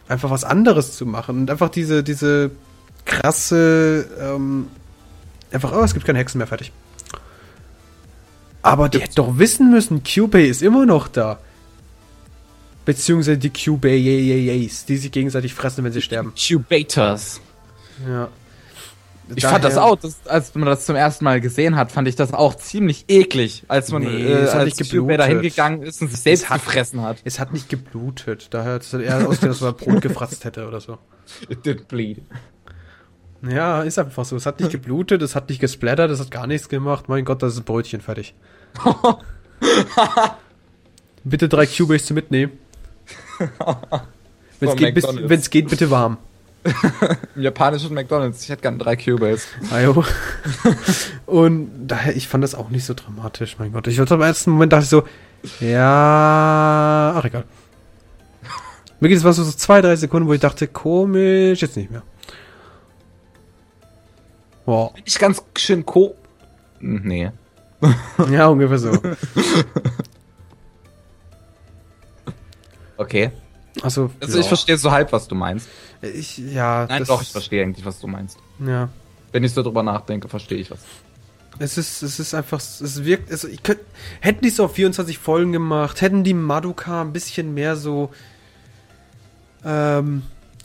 Einfach was anderes zu machen und einfach diese, diese krasse, ähm, einfach, oh, es gibt keine Hexen mehr, fertig. Aber die hätte doch wissen müssen, Cubey ist immer noch da. Beziehungsweise die Cubays, die sich gegenseitig fressen, wenn sie sterben. Incubators. Ja. Ich fand das auch, das, als man das zum ersten Mal gesehen hat, fand ich das auch ziemlich eklig, als man Nee, äh, es hat als geblutet. hingegangen ist und sich selbst hat- gefressen hat. Es hat nicht geblutet. Daher hat es eher ausgesehen, als wenn man Brot [LAUGHS] gefratzt hätte oder so. It did bleed. Ja, ist einfach so. Es hat nicht [LAUGHS] geblutet, es hat nicht gesplattert, es hat gar nichts gemacht. Mein Gott, das ist ein Brötchen fertig. [LAUGHS] bitte drei Cubays zu mitnehmen. [LAUGHS] Wenn es geht, bis- geht, bitte warm. [LAUGHS] Im japanischen McDonalds. Ich hätte gerne drei Cubase. Ajo. [LAUGHS] Und daher, ich fand das auch nicht so dramatisch, mein Gott. Ich hatte im ersten Moment dachte ich so, ja, ach egal. Mir geht es was so zwei, drei Sekunden, wo ich dachte, komisch, jetzt nicht mehr. Boah. Ich ganz schön co. Hm, Nee. Ja, ungefähr so. Okay. Also, Also ja. ich verstehe so halb, was du meinst. Ich, ja. Nein, das- doch, ich verstehe eigentlich, was du meinst. Ja. Wenn ich so drüber nachdenke, verstehe ich was. Es ist, es ist einfach, es wirkt, also ich könnt, hätten die es auf 24 Folgen gemacht, hätten die Madoka ein bisschen mehr so, ähm,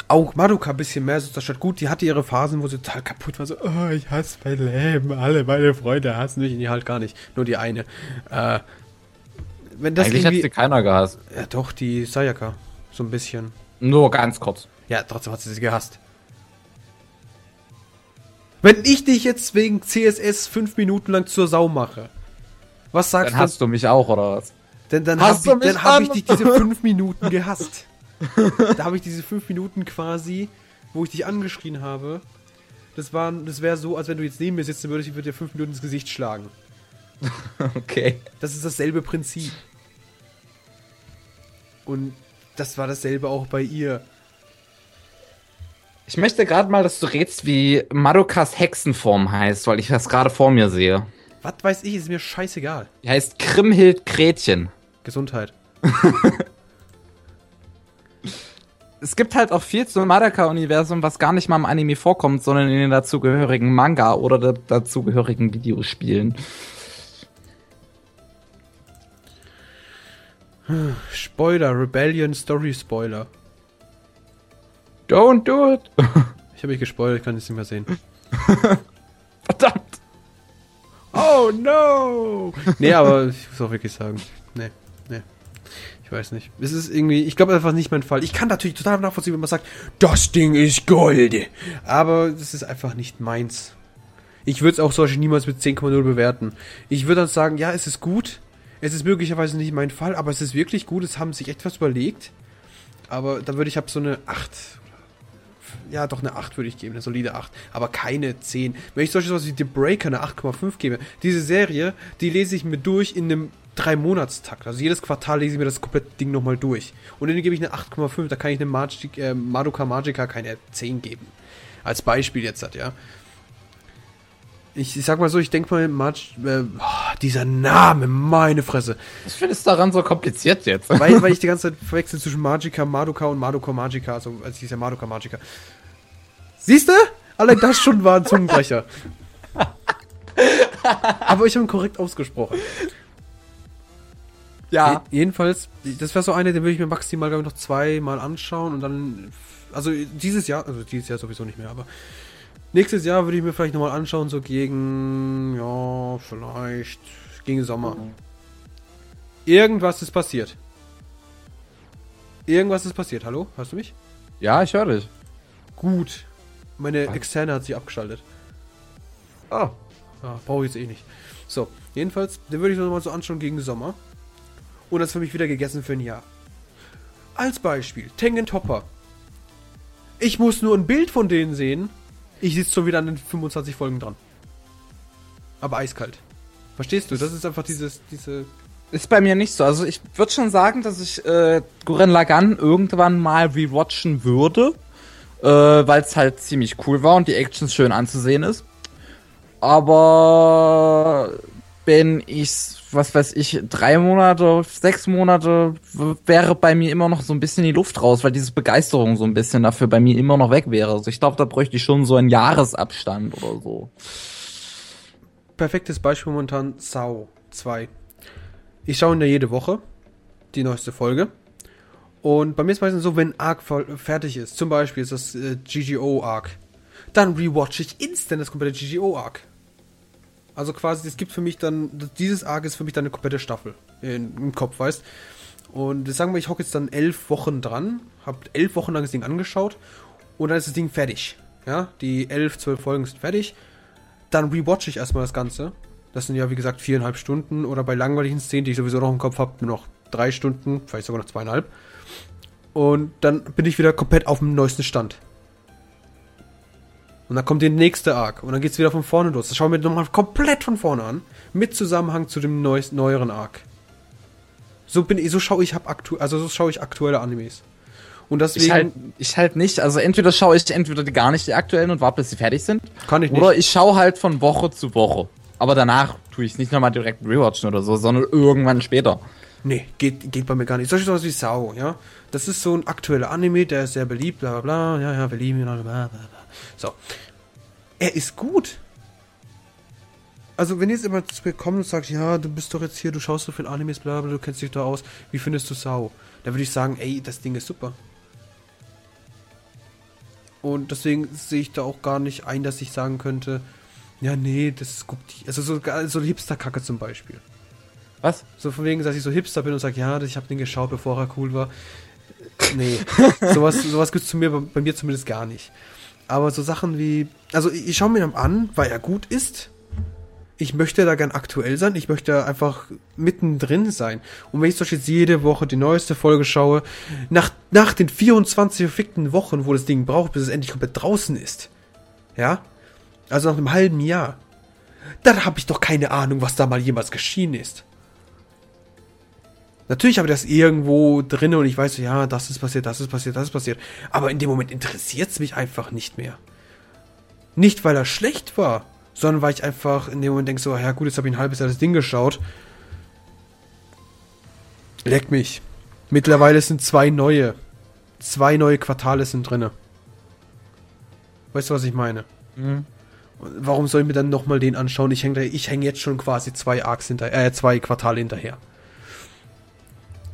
auch Madoka ein bisschen mehr so zerstört. Gut, die hatte ihre Phasen, wo sie total kaputt war, so, oh, ich hasse mein Leben, alle meine Freunde hassen mich, nee, halt gar nicht, nur die eine. Äh, wenn das eigentlich hat sie irgendwie, keiner gehasst. ja doch, die Sayaka, so ein bisschen. Nur ganz kurz. Ja, trotzdem hat sie sie gehasst. Wenn ich dich jetzt wegen CSS fünf Minuten lang zur Sau mache, was sagst Dann hast du mich auch, oder was? Denn dann habe du ich, dann hab ich dich diese fünf Minuten gehasst. [LAUGHS] da habe ich diese fünf Minuten quasi, wo ich dich angeschrien habe. Das, war, das wäre so, als wenn du jetzt neben mir sitzen würdest, ich würde dir fünf Minuten ins Gesicht schlagen. [LAUGHS] Okay. Das ist dasselbe Prinzip. Und das war dasselbe auch bei ihr. Ich möchte gerade mal, dass du rätst, wie Madokas Hexenform heißt, weil ich das gerade vor mir sehe. Was weiß ich, ist mir scheißegal. Die heißt Krimhild Gretchen. Gesundheit. [LAUGHS] Es gibt halt auch viel zum Madoka-Universum, was gar nicht mal im Anime vorkommt, sondern in den dazugehörigen Manga oder da- dazugehörigen Videospielen. Spoiler, Rebellion Story Spoiler. Don't do it! Ich habe mich gespoilert, ich kann es nicht mehr sehen. [LAUGHS] Verdammt! Oh no! nee, aber ich muss auch wirklich sagen, nee, nee. Ich weiß nicht. Es ist irgendwie, ich glaube einfach nicht mein Fall. Ich kann natürlich total nachvollziehen, wenn man sagt, das Ding ist Gold. Aber das ist einfach nicht meins. Ich würde es auch solche niemals mit 10,0 bewerten. Ich würde dann sagen, ja, es ist gut. Es ist möglicherweise nicht mein Fall, aber es ist wirklich gut. Es haben sich etwas überlegt. Aber da würde ich ab so eine 8 ja, doch eine 8 würde ich geben, eine solide 8. Aber keine 10. Wenn ich solche sowas wie The Breaker eine 8,5 gebe, diese Serie, die lese ich mir durch in einem 3-Monatstakt. Also jedes Quartal lese ich mir das komplette Ding nochmal durch. Und dann gebe ich eine 8,5, da kann ich einem Magic, äh, Madoka Magica keine 10 geben. Als Beispiel jetzt hat, ja. Ich, ich sag mal so, ich denke mal, Mag äh, dieser Name, meine Fresse. Was findest du daran so kompliziert jetzt? Weil, [LAUGHS] weil ich die ganze Zeit verwechsel zwischen Magica, Madoka und Madoka Magica. Also, als ich ja Madoka Magica. Siehst du? Allein das schon war ein Zungenbrecher. Aber ich habe ihn korrekt ausgesprochen. Je jedenfalls, das wäre so eine, den würde ich mir maximal, glaube ich, noch zweimal anschauen und dann. Also dieses Jahr, also dieses Jahr sowieso nicht mehr, aber nächstes Jahr würde ich mir vielleicht nochmal anschauen, so gegen, ja, vielleicht gegen Sommer. Irgendwas ist passiert. Irgendwas ist passiert. Hallo? Hörst du mich? Ja, ich höre dich. Gut. Meine Externe hat sich abgeschaltet. Oh. Ah, brauche ich jetzt eh nicht. So, jedenfalls, den würde ich noch mal so anschauen gegen Sommer. Und das für mich wieder gegessen für ein Jahr. Als Beispiel, Tengen Topper. Ich muss nur ein Bild von denen sehen. Ich sitze schon wieder an den 25 Folgen dran. Aber eiskalt. Verstehst du? Das ist einfach dieses, diese. Ist bei mir nicht so. Also ich würde schon sagen, dass ich äh, Gurren Lagann irgendwann mal rewatchen würde, äh, weil es halt ziemlich cool war und die Action schön anzusehen ist. Aber wenn ich, was weiß ich, drei Monate, sechs Monate, wäre bei mir immer noch so ein bisschen die Luft raus, weil diese Begeisterung so ein bisschen dafür bei mir immer noch weg wäre. Also ich glaube, da bräuchte ich schon so einen Jahresabstand oder so. Perfektes Beispiel momentan Sau 2. Ich schaue ihn ja jede Woche die neueste Folge. Und bei mir ist meistens so, wenn Arc fertig ist, zum Beispiel ist das äh, GGO Arc, dann rewatch ich instant das komplette GGO Arc. Also quasi, es gibt für mich dann, dieses Arc ist für mich dann eine komplette Staffel in, im Kopf, weißt Und sagen wir, ich hocke jetzt dann elf Wochen dran, habe elf Wochen lang das Ding angeschaut und dann ist das Ding fertig. Ja, die elf, zwölf Folgen sind fertig dann rewatche ich erstmal das Ganze. Das sind ja, wie gesagt, viereinhalb Stunden oder bei langweiligen Szenen, die ich sowieso noch im Kopf habe, nur noch drei Stunden, vielleicht sogar noch zweieinhalb. Und dann bin ich wieder komplett auf dem neuesten Stand. Und dann kommt der nächste Arc und dann geht's wieder von vorne los. Das schauen wir nochmal komplett von vorne an. Mit Zusammenhang zu dem neues, neueren Arc. So bin ich, so schaue ich hab aktu also so schaue ich aktuelle Animes. Und deswegen Ich halt, ich halt nicht. Also entweder schaue ich entweder die gar nicht die aktuellen und warte, bis sie fertig sind. kann ich nicht. Oder ich schaue halt von Woche zu Woche. Aber danach tue ich es nicht nochmal direkt rewatchen oder so, sondern irgendwann später. Nee, geht, geht bei mir gar nicht. Solche sowas wie Sau, ja. Das ist so ein aktueller Anime, der ist sehr beliebt, bla bla bla. Ja, ja, wir lieben ihn, bla bla bla. So. Er ist gut. Also, wenn jetzt immer zu mir kommt und sagt, ja, du bist doch jetzt hier, du schaust so viel Animes, bla bla, du kennst dich da aus, wie findest du Sau? Da würde ich sagen, ey, das Ding ist super. Und deswegen sehe ich da auch gar nicht ein, dass ich sagen könnte, ja, nee, das guckt die. Also so, so Hipster-Kacke zum Beispiel. Was? So von wegen, dass ich so Hipster bin und sage, ja, ich habe den geschaut, bevor er cool war. Nee, [LAUGHS] sowas, sowas zu mir, bei, bei mir zumindest gar nicht. Aber so Sachen wie, also ich, ich schaue mir ihn an, weil er gut ist. Ich möchte da gern aktuell sein. Ich möchte einfach mittendrin sein. Und wenn ich zum Beispiel jetzt jede Woche die neueste Folge schaue, nach, nach den 24 verfickten Wochen, wo das Ding braucht, bis es endlich komplett draußen ist. Ja? Also nach einem halben Jahr. Dann habe ich doch keine Ahnung, was da mal jemals geschehen ist. Natürlich habe ich das irgendwo drin und ich weiß, ja, das ist passiert, das ist passiert, das ist passiert. Aber in dem Moment interessiert es mich einfach nicht mehr. Nicht, weil er schlecht war, sondern weil ich einfach in dem Moment denke, so, ja gut, jetzt habe ich ein halbes Jahr das Ding geschaut. Leck mich. Mittlerweile sind zwei neue. Zwei neue Quartale sind drinne. Weißt du, was ich meine? Mhm. Warum soll ich mir dann nochmal den anschauen? Ich hänge ich häng jetzt schon quasi zwei Arcs hinter, äh, zwei Quartale hinterher.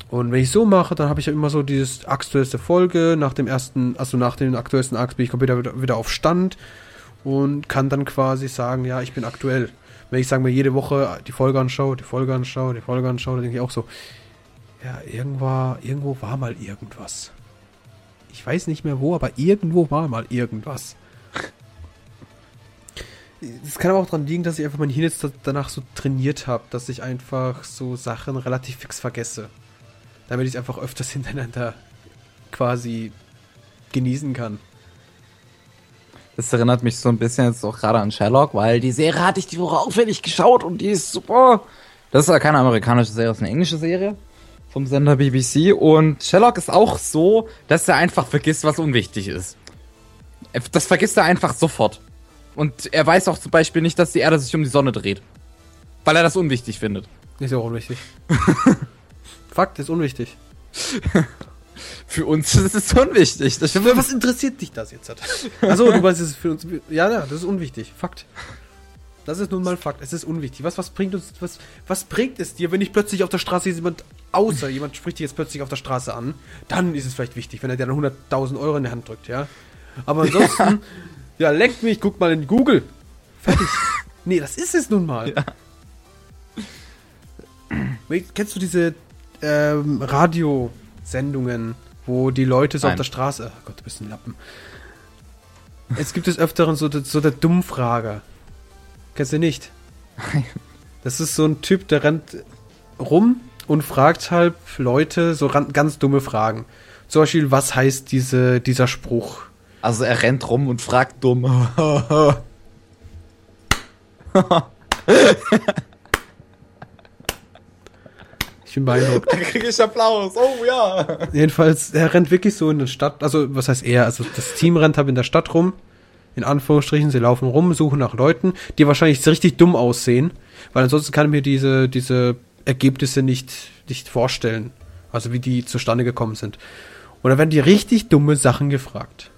Und wenn ich so mache, dann habe ich ja immer so dieses aktuellste Folge. Nach dem ersten, also nach dem aktuellsten Arcs bin ich komplett wieder, wieder auf Stand und kann dann quasi sagen, ja, ich bin aktuell. Wenn ich sagen wir jede Woche die Folge anschaue, die Folge anschaue, die Folge anschaue, dann denke ich auch so, ja, irgendwo, irgendwo war mal irgendwas. Ich weiß nicht mehr wo, aber irgendwo war mal irgendwas. Das kann aber auch daran liegen, dass ich einfach mein Hirn jetzt danach so trainiert habe, dass ich einfach so Sachen relativ fix vergesse. Damit ich es einfach öfters [LAUGHS] hintereinander quasi genießen kann. Das erinnert mich so ein bisschen jetzt auch gerade an Sherlock, weil die Serie hatte ich die Woche auffällig geschaut und die ist super. Das ist ja keine amerikanische Serie, das ist eine englische Serie vom Sender BBC. Und Sherlock ist auch so, dass er einfach vergisst, was unwichtig ist. Das vergisst er einfach sofort. Und er weiß auch zum Beispiel nicht, dass die Erde sich um die Sonne dreht. Weil er das unwichtig findet. Ist ja auch unwichtig. [LAUGHS] Fakt ist unwichtig. [LAUGHS] Für uns ist es unwichtig. Das Für was interessiert dich das jetzt? Achso, du weißt, es ist für uns. Ja, ja, das ist unwichtig. Fakt. Das ist nun mal Fakt. Es ist unwichtig. Was, was bringt uns, was, was bringt es dir, wenn ich plötzlich auf der Straße jemand, außer jemand spricht dich jetzt plötzlich auf der Straße an, dann ist es vielleicht wichtig, wenn er dir dann 100.000 Euro in die Hand drückt, ja? Aber ansonsten, ja, ja leckt mich, guck mal in Google. Fertig. [LAUGHS] nee, das ist es nun mal. Ja. Kennst du diese ähm, Radiosendungen, wo die Leute so Nein. auf der Straße. Oh Gott, du bist ein Lappen. Es gibt des Öfteren so, so der Dummfrager. Kennst du nicht? Nein. Das ist so ein Typ, der rennt rum und fragt halt Leute so ganz dumme Fragen. Zum Beispiel, was heißt diese, dieser Spruch? Also er rennt rum und fragt dumm. [LAUGHS] Bin beeindruckt. [LAUGHS] Da kriege ich Applaus. Oh ja. Jedenfalls, er rennt wirklich so in der Stadt, also was heißt er? Also das Team rennt halt in der Stadt rum, in Anführungsstrichen, sie laufen rum, suchen nach Leuten, die wahrscheinlich richtig dumm aussehen, weil ansonsten kann ich mir diese, diese Ergebnisse nicht, nicht vorstellen, also wie die zustande gekommen sind. Und da werden die richtig dumme Sachen gefragt.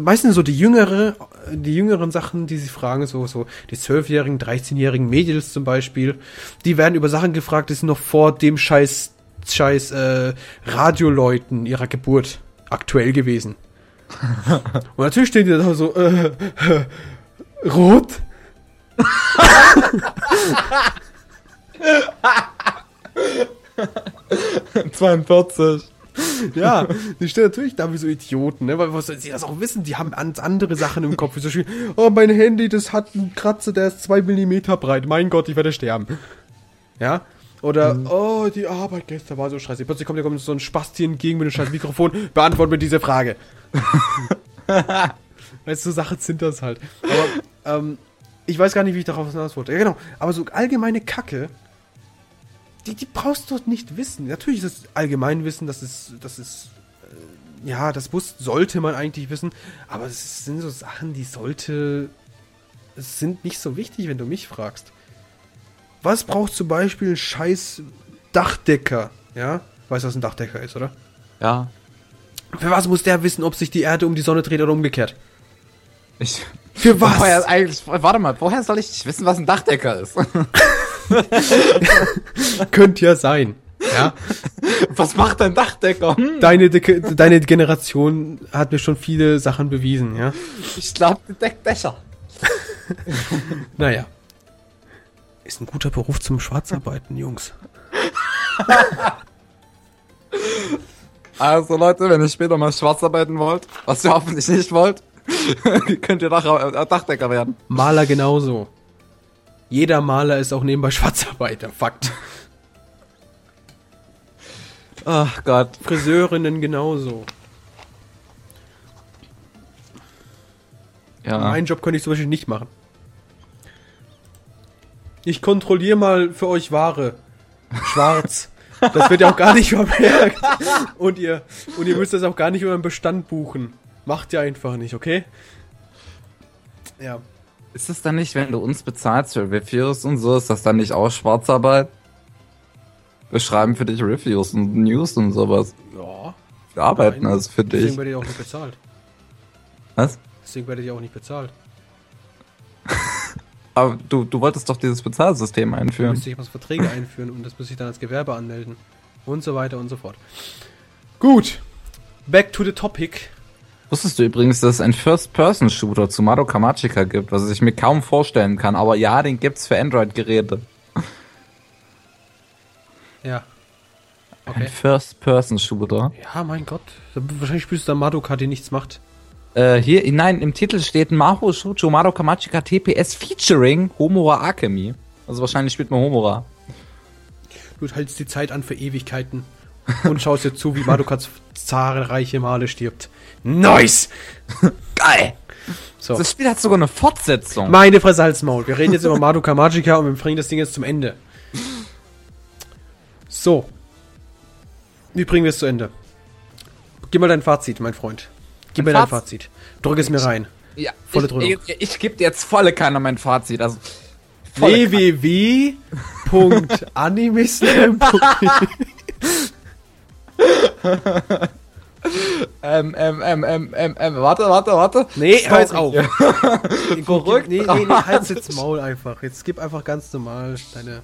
Meistens so die jüngere, die jüngeren Sachen, die sie fragen, so, so die 12-jährigen, 13-jährigen Mädels zum Beispiel, die werden über Sachen gefragt, die sind noch vor dem scheiß, scheiß äh, Radioleuten ihrer Geburt aktuell gewesen. [LAUGHS] Und natürlich stehen die da so, äh, äh, rot? [LAUGHS] 42. [LAUGHS] Ja, die stehen natürlich da wie so Idioten, ne? Weil was soll sie das auch wissen? Die haben ganz andere Sachen im Kopf. Wie zum Beispiel, oh, mein Handy, das hat einen Kratzer, der ist zwei Millimeter breit. Mein Gott, ich werde sterben. Ja? Oder, oh, die Arbeit gestern war so scheiße. Plötzlich kommt, kommt so ein Spasti entgegen mit einem scheiß Mikrofon. Beantwort mir diese Frage. [LAUGHS] weißt du, so Sachen sind das halt. Aber, ähm, ich weiß gar nicht, wie ich darauf hinaus wollte. Ja, genau. Aber so allgemeine Kacke, die, die brauchst du nicht wissen. Natürlich ist es Allgemeinwissen, das ist, das ist, äh, ja, das muss, sollte man eigentlich wissen. Aber es sind so Sachen, die sollte, es sind nicht so wichtig, wenn du mich fragst. Was braucht zum Beispiel ein scheiß Dachdecker? Ja? Weißt du, was ein Dachdecker ist, oder? Ja. Für was muss der wissen, ob sich die Erde um die Sonne dreht oder umgekehrt? Ich, Für [LAUGHS] was? Woher warte mal, woher soll ich nicht wissen, was ein Dachdecker ist? [LAUGHS] [LAUGHS] Könnte ja sein. Ja? was macht ein Dachdecker? Hm, Deine, Deke- deine Generation hat mir schon viele Sachen bewiesen, ja? ich glaube, die deckt Dächer. [LAUGHS] Naja. Ist ein guter Beruf zum Schwarzarbeiten, Jungs. [LAUGHS] Also Leute, wenn ihr später mal schwarz arbeiten wollt, was ihr hoffentlich nicht wollt, Könnt ihr äh, Dachdecker werden. Maler genauso. Jeder Maler ist auch nebenbei [LAUGHS] Schwarzarbeiter. Fakt. Ach Gott. Friseurinnen genauso. Ja. Meinen Job könnte ich zum Beispiel nicht machen. Ich kontrolliere mal für euch Ware. Schwarz. Das wird ja auch gar nicht vermerkt. Und ihr, und ihr müsst das auch gar nicht über einen Bestand buchen. Macht ihr einfach nicht, okay? Ja. Ist es dann nicht, wenn du uns bezahlst für Reviews und so, ist das dann nicht auch Schwarzarbeit? Wir schreiben für dich Reviews und News und sowas. Ja. Wir arbeiten Nein, also für Deswegen dich. werdet ihr auch nicht bezahlt. Was? Deswegen werdet ihr auch nicht bezahlt. [LAUGHS] Aber du, du wolltest doch dieses Bezahlsystem einführen. müsste ich was Verträge einführen und das müsste ich dann als Gewerbe anmelden. Und so weiter und so fort. Gut. Back to the topic. Wusstest du übrigens, dass es einen First-Person-Shooter zu Madoka Magica gibt, was ich mir kaum vorstellen kann, aber ja, den gibt's für Android-Geräte. Ja. Ein Okay. First-Person-Shooter. Ja, mein Gott. Wahrscheinlich spielst du dann Madoka, die nichts macht. Äh, hier, nein, im Titel steht Maho Shujo Madoka Magica TPS featuring Homura Akemi. Also wahrscheinlich spielt man Homura. Du hältst die Zeit an für Ewigkeiten und schaust dir zu, wie Madoka z- zahlreiche Male stirbt. Nice! [LAUGHS] Geil! So. Das Spiel hat sogar eine Fortsetzung. Meine Fresse als Maul. Wir reden jetzt über Madoka Magica und wir bringen das Ding jetzt zum Ende. So. Wie bringen wir es zu Ende? Gib mal dein Fazit, mein Freund. Gib Mein mir dein Fazit? Drück es mir rein. ja, volle ich, Dröhnung. ich, ich gebe dir jetzt volle Kanne mein Fazit. Also, www.animeslam.de [LAUGHS] [LAUGHS] ähm, ähm, ähm, ähm, ähm, ähm, warte, warte, warte. Nee, hör jetzt auf. Sorry. [LAUGHS] Verrückt. Nee, nee, nee, halt jetzt [LAUGHS] Maul einfach. Jetzt gib einfach ganz normal deine.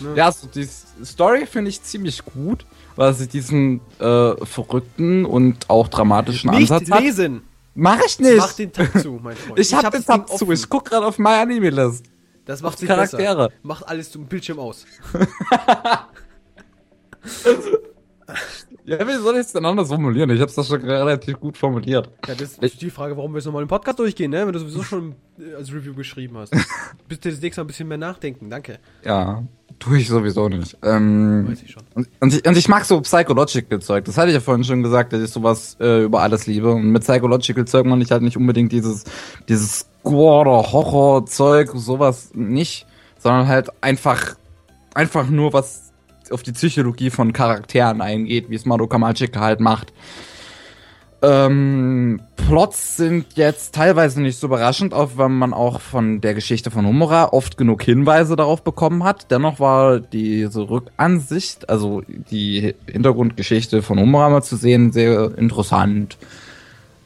Ne? Ja, so die Story finde ich ziemlich gut, weil sie diesen äh, verrückten und auch dramatischen Nicht Ansatz hat. lesen! Mach ich nicht. Mach den Tab zu, mein Freund. ich hab, hab den Tab zu. Ich guck gerade auf My Anime List. Das macht sich Charaktere. besser. Macht alles zum Bildschirm aus. [LAUGHS] Ja, wie soll ich es denn anders formulieren? Ich hab's das schon relativ gut formuliert. Ja, das ist die Frage, warum wir jetzt nochmal im Podcast durchgehen, ne? Wenn du sowieso schon äh, als Review geschrieben hast. [LAUGHS] Bist du das nächste Mal ein bisschen mehr nachdenken, danke. Ja, tue ich sowieso nicht. Ähm, Weiß ich schon. und, und, ich, und ich mag so Psychological Zeug. Das hatte ich ja vorhin schon gesagt, dass ich sowas äh, über alles liebe. Und mit Psychological Zeug meine ich halt nicht unbedingt dieses, dieses Gore oder Horror Zeug, sowas nicht, sondern halt einfach, einfach nur was auf die Psychologie von Charakteren eingeht, wie es Madoka Magica halt macht. Ähm, Plots sind jetzt teilweise nicht so überraschend, auch wenn man auch von der Geschichte von Homura oft genug Hinweise darauf bekommen hat. Dennoch war diese Rückansicht, also die Hintergrundgeschichte von Homura mal zu sehen, sehr interessant.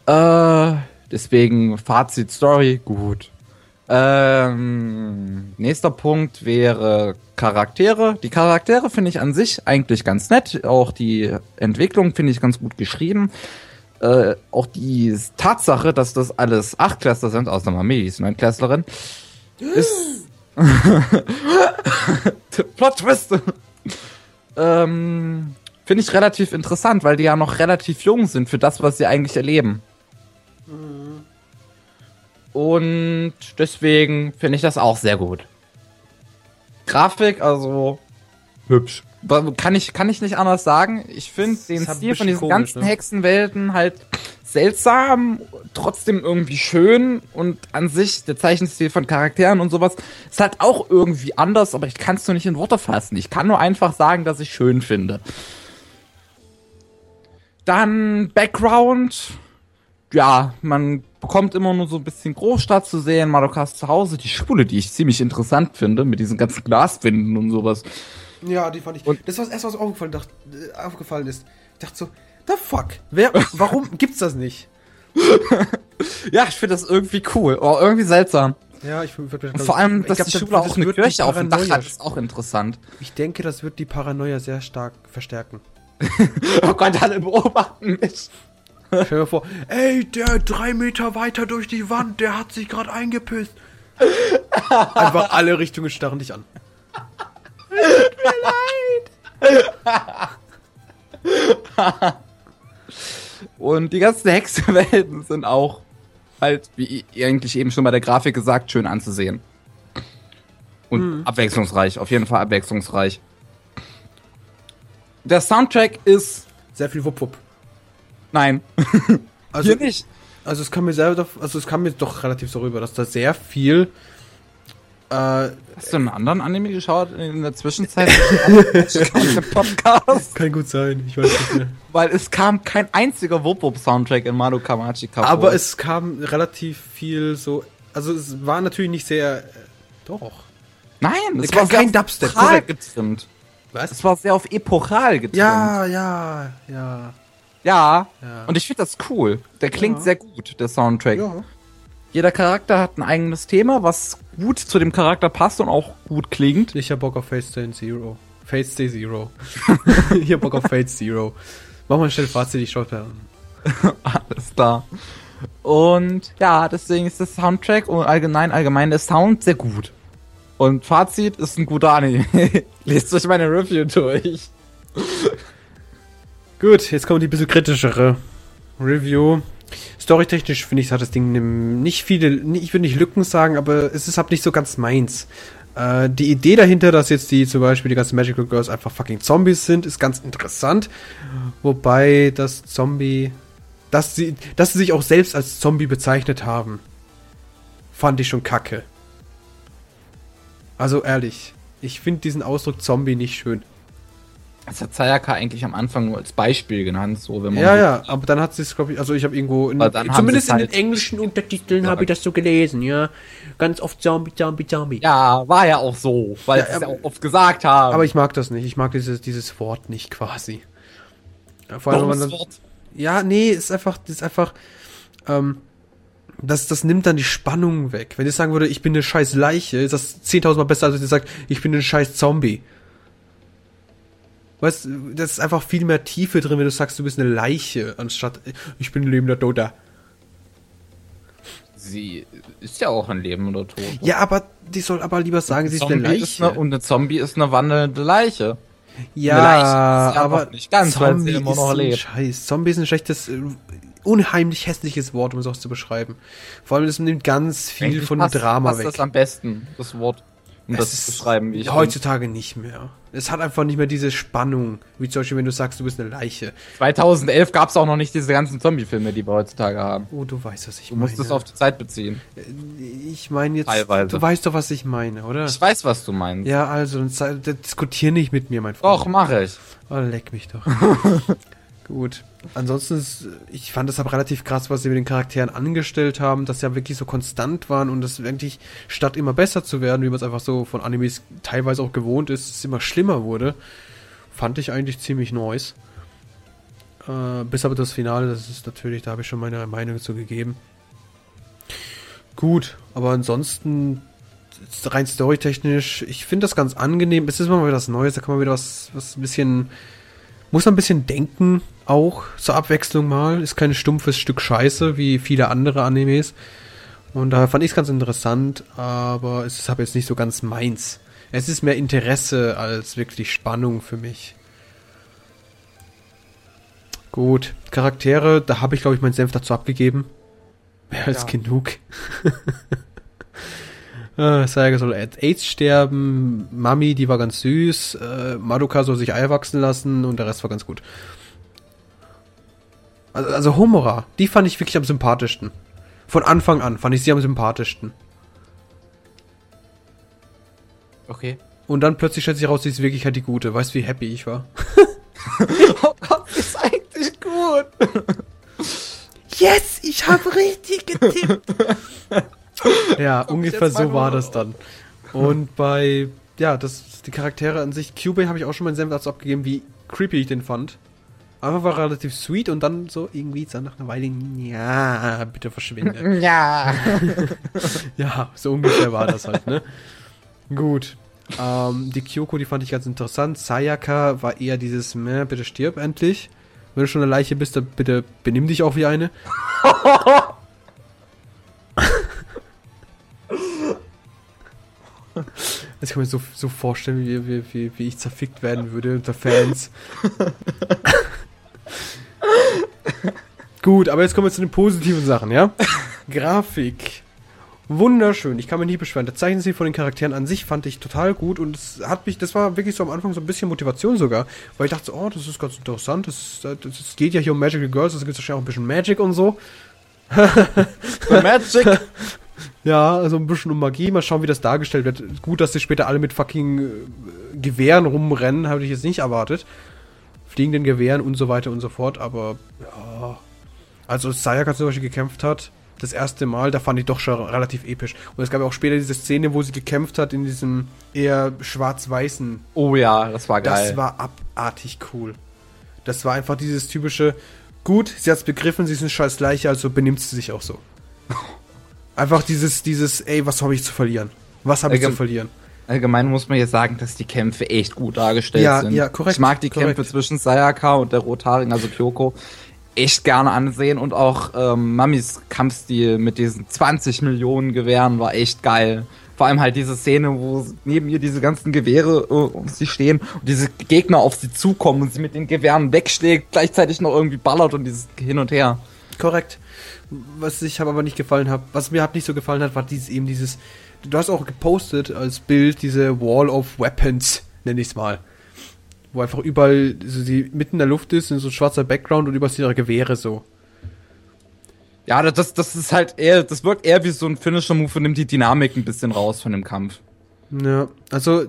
Äh, deswegen Fazit Story, gut. Ähm, nächster Punkt wäre Charaktere. Die Charaktere finde ich an sich eigentlich ganz nett. Auch die Entwicklung finde ich ganz gut geschrieben. Äh, auch die Tatsache, dass das alles Achtklässler sind, außer Mami, die ist Neunklässlerin, ist [LAUGHS] Plot Twist. ähm, finde ich relativ interessant, weil die ja noch relativ jung sind für das, was sie eigentlich erleben. Und deswegen finde ich das auch sehr gut. Grafik, also hübsch. Kann ich, kann ich nicht anders sagen. Ich finde den ein Stil von diesen komisch, ganzen ne? Hexenwelten halt seltsam, trotzdem irgendwie schön und an sich der Zeichenstil von Charakteren und sowas ist halt auch irgendwie anders, aber ich kann es nur nicht in Worte fassen. Ich kann nur einfach sagen, dass ich schön finde. Dann Background. Ja, man bekommt immer nur so ein bisschen Großstadt zu sehen, Madokas zu Hause, die Schule, die ich ziemlich interessant finde, mit diesen ganzen Glaswinden und sowas. Ja, die fand ich. Und- das war das erste, was aufgefallen, dacht, äh, aufgefallen ist. Ich dachte so, the fuck? Wer, warum [LAUGHS] gibt's das nicht? Ja, ich finde das irgendwie cool, aber irgendwie seltsam. Ja, ich würde Und vor allem, dass die Schule auch eine Kirche auf dem Dach hat, ist auch interessant. Ich denke, das wird die Paranoia sehr stark verstärken. [LAUGHS] Oh Gott, alle beobachten mich. Stell dir vor, ey, der drei Meter weiter durch die Wand, der hat sich gerade eingepisst. Einfach alle Richtungen starren dich an. Und die ganzen Hexenwelten sind auch halt, wie eigentlich eben schon bei der Grafik gesagt, schön anzusehen. Und Hm. abwechslungsreich, auf jeden Fall abwechslungsreich. Der Soundtrack ist. Sehr viel Wupp Wupp. Nein, [LAUGHS] Also, hier nicht. also es kam mir selber, doch- also es kam mir doch relativ so rüber, dass da sehr viel äh, Hast du einen anderen Anime geschaut in der Zwischenzeit? [LAUGHS] Podcast. kann gut sein, ich weiß nicht mehr. Weil es kam kein einziger Wupp-Wupp-Soundtrack in Madoka Kamachi Aber es kam relativ viel so, also es war natürlich nicht sehr, äh, doch. Nein, es war kein Dubstep, getrimmt. Was? Es war sehr auf Epochal getrimmt. Ja, ja, ja. Ja. Ja. Und ich finde das cool. Der klingt Ja. sehr gut, der Soundtrack. Ja. Jeder Charakter hat ein eigenes Thema, was gut zu dem Charakter passt und auch gut klingt. Ich hab Bock auf Fate Stay Zero. Fate Stay Zero. [LAUGHS] ich hab Bock auf Fate Zero. Mach mal schnell Fazit, ich schau da an. [LAUGHS] Alles klar. Und ja, deswegen ist der Soundtrack und allgemein, allgemein der Sound sehr gut. Und Fazit ist ein guter Anime. [LAUGHS] Lest euch meine Review durch. Gut, jetzt kommt die bisschen kritischere Review. Storytechnisch finde ich, hat das Ding nicht viele, ich würde nicht Lücken sagen, aber es ist halt nicht so ganz meins. Äh, die Idee dahinter, dass jetzt die zum Beispiel die ganzen Magical Girls einfach fucking Zombies sind, ist ganz interessant. Wobei das Zombie, dass sie, dass sie sich auch selbst als Zombie bezeichnet haben, fand ich schon kacke. Also ehrlich, ich finde diesen Ausdruck Zombie nicht schön. Das hat Sayaka eigentlich am Anfang nur als Beispiel genannt, so wenn man. Ja, ja, aber dann hat sie es, glaube ich, also ich habe irgendwo, in, zumindest sie's in halt- den englischen Untertiteln habe ich das so gelesen, ja. Ganz oft Zombie, Zombie, Zombie. Ja, war ja auch so, weil Ja, sie es ja auch oft gesagt haben. Aber ich mag das nicht, ich mag dieses, dieses Wort nicht quasi. Ja, Vor allem, wenn man dann, Wort. ja, nee, ist einfach, das ist einfach, ähm, das, das nimmt dann die Spannung weg. Wenn ich sagen würde, ich bin eine scheiß Leiche, ist das 10.000 Mal besser, als wenn ich sage, ich bin ein scheiß Zombie. Weißt du, das ist einfach viel mehr Tiefe drin, wenn du sagst, du bist eine Leiche, anstatt, ich bin ein lebender Toter. Sie ist ja auch ein Leben oder Tod. Ja, aber die soll aber lieber sagen, sie ist eine Zombie ist Leiche. eine, und eine Zombie ist eine wandelnde Leiche. ja, Leiche ist ja aber nicht ganz, weil sie immer ist noch lebt. Scheiß. Zombie ist ein schlechtes, unheimlich hässliches Wort, um es auch zu beschreiben. Vor allem, das nimmt ganz viel Eigentlich von dem passt- Drama passt weg. das am besten, das Wort, um Es das zu beschreiben, wie ich Heutzutage nicht mehr. Es hat einfach nicht mehr diese Spannung, wie zum Beispiel, wenn du sagst, du bist eine Leiche. finde. 2011 gab es auch noch nicht diese ganzen Zombie-Filme, die wir heutzutage haben. Oh, du weißt, was ich Du musst meine. es auf die Zeit beziehen. ich meine jetzt, Teilweise. du weißt doch, was ich meine, oder? Ich weiß, was du meinst. ja, also, dann diskutier nicht mit mir, mein Freund. Doch, mache ich. Oh, leck mich doch. [LAUGHS] Gut. Ansonsten, ist, ich fand es aber relativ krass, was sie mit den Charakteren angestellt haben, dass sie ja wirklich so konstant waren und das wirklich, statt immer besser zu werden, wie man es einfach so von Animes teilweise auch gewohnt ist, es immer schlimmer wurde, fand ich eigentlich ziemlich nice. Äh, bis aber das Finale, das ist natürlich, da habe ich schon meine Meinung zu gegeben. Gut, aber ansonsten rein storytechnisch, ich finde das ganz angenehm. Es ist immer mal wieder was Neues, da kann man wieder was, was ein bisschen, muss man ein bisschen denken, auch zur Abwechslung mal. Ist kein stumpfes Stück Scheiße wie viele andere Animes. Und daher fand ich es ganz interessant, aber es ist aber jetzt nicht so ganz meins. Es ist mehr Interesse als wirklich Spannung für mich. Gut, Charaktere, da habe ich glaube ich meinen Senf dazu abgegeben. Mehr als Ja. genug. [LAUGHS] Äh, Saga soll at AIDS sterben, Mami, die war ganz süß, äh, Madoka soll sich Eier wachsen lassen und der Rest war ganz gut. Also, also Homura, die fand ich wirklich am sympathischsten. Von Anfang an fand ich sie am sympathischsten. Okay. Und dann plötzlich stellt sich raus, sie ist wirklich halt die Gute. Weißt du, wie happy ich war? [LAUGHS] Oh ist eigentlich gut. Yes, ich habe richtig getippt. [LAUGHS] [LAUGHS] ja, ungefähr so war das dann. Und bei, ja, das, die Charaktere an sich, Cubey habe ich auch schon meinen Senf dazu abgegeben, wie creepy ich den fand. Einfach war relativ sweet und dann so irgendwie dann nach einer Weile, ja, bitte verschwinde. [LAUGHS] Ja. [LAUGHS] ja, so ungefähr war das halt, ne? Gut. Ähm, die Kyoko, die fand ich ganz interessant. Sayaka war eher dieses, meh, bitte stirb endlich. Wenn du schon eine Leiche bist, dann bitte benimm dich auch wie eine. Das kann man so, so vorstellen, wie, wie, wie, wie ich zerfickt werden würde unter Fans. Gut, aber jetzt kommen wir zu den positiven Sachen, ja? Grafik. Wunderschön. Ich kann mich nie beschweren. Das Zeichenstil von den Charakteren an sich fand ich total gut und es hat mich, das war wirklich so am Anfang so ein bisschen Motivation sogar, weil ich dachte so, oh, das ist ganz interessant. Das, das, das geht ja hier um Magical Girls, das gibt es wahrscheinlich auch ein bisschen Magic und so. Magic. Ja, also ein bisschen um Magie. Mal schauen, wie das dargestellt wird. Gut, dass die später alle mit fucking äh, Gewehren rumrennen, habe ich jetzt nicht erwartet. Fliegenden Gewehren und so weiter und so fort, aber ja. Also, als Sayaka zum Beispiel gekämpft hat, das erste Mal, da fand ich doch schon relativ episch. Und es gab ja auch später diese Szene, wo sie gekämpft hat in diesem eher schwarz-weißen. Oh ja, das war geil. Das war abartig cool. Das war einfach dieses typische, gut, sie hat's begriffen, sie ist eine scheiß Leiche, also benimmt sie sich auch so. [LAUGHS] Einfach dieses, dieses, ey, was habe ich zu verlieren? Was habe ich zu verlieren? Allgemein muss man jetzt sagen, dass die Kämpfe echt gut dargestellt ja, sind. Ja, korrekt. Ich mag die korrekt. Kämpfe zwischen Sayaka und der Rothaarigen, also Kyoko, echt gerne ansehen und auch ähm, Mamis Kampfstil mit diesen 20 Millionen Gewehren war echt geil. Vor allem halt diese Szene, wo neben ihr diese ganzen Gewehre äh, um sie stehen und diese Gegner auf sie zukommen und sie mit den Gewehren wegschlägt, gleichzeitig noch irgendwie ballert und dieses hin und her. Korrekt. Was ich aber nicht gefallen hat, was mir halt nicht so gefallen hat, war dieses eben dieses. Du hast auch gepostet als Bild diese Wall of Weapons, nenne ich es mal. Wo einfach überall so sie mitten in der Luft ist, in so ein schwarzer Background und überall sind ihre Gewehre so. Ja, das, das ist halt eher, das wirkt eher wie so ein Finisher-Move und nimmt die Dynamik ein bisschen raus von dem Kampf. Ja, also.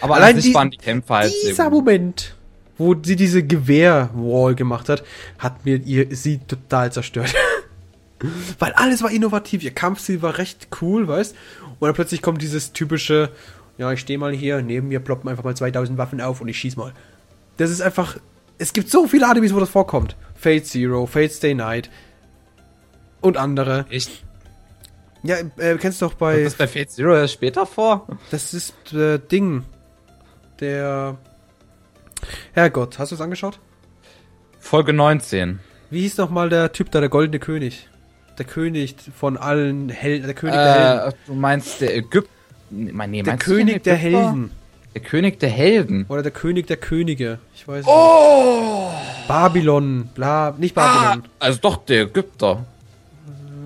Aber allein die, waren die Kämpfe halt Dieser Moment, wo sie diese Gewehr-Wall gemacht hat, hat mir ihr sie total zerstört. [LAUGHS] Weil alles war innovativ. Ihr Kampfstil war recht cool, weißt Und dann plötzlich kommt dieses typische, ja, ich stehe mal hier, neben mir ploppen einfach mal 2000 Waffen auf und ich schieß mal. Das ist einfach, es gibt so viele Animes, wo das vorkommt. Fate Zero, Fate Stay Night und andere. Echt? Ja, äh, kennst du doch bei... Kommt das bei Fate Zero erst später vor? Das ist äh, Ding. Der... Herrgott, hast du es angeschaut? Folge 19. Wie hieß noch mal der Typ da, der goldene König? Der König von allen Helden, der König äh, der Helden. Du meinst der Ägypter? Nee, der König der Helden. Der König der Helden. Oder der König der Könige. Ich weiß nicht. Oh! Babylon, bla, nicht Babylon. Ah, also doch der Ägypter.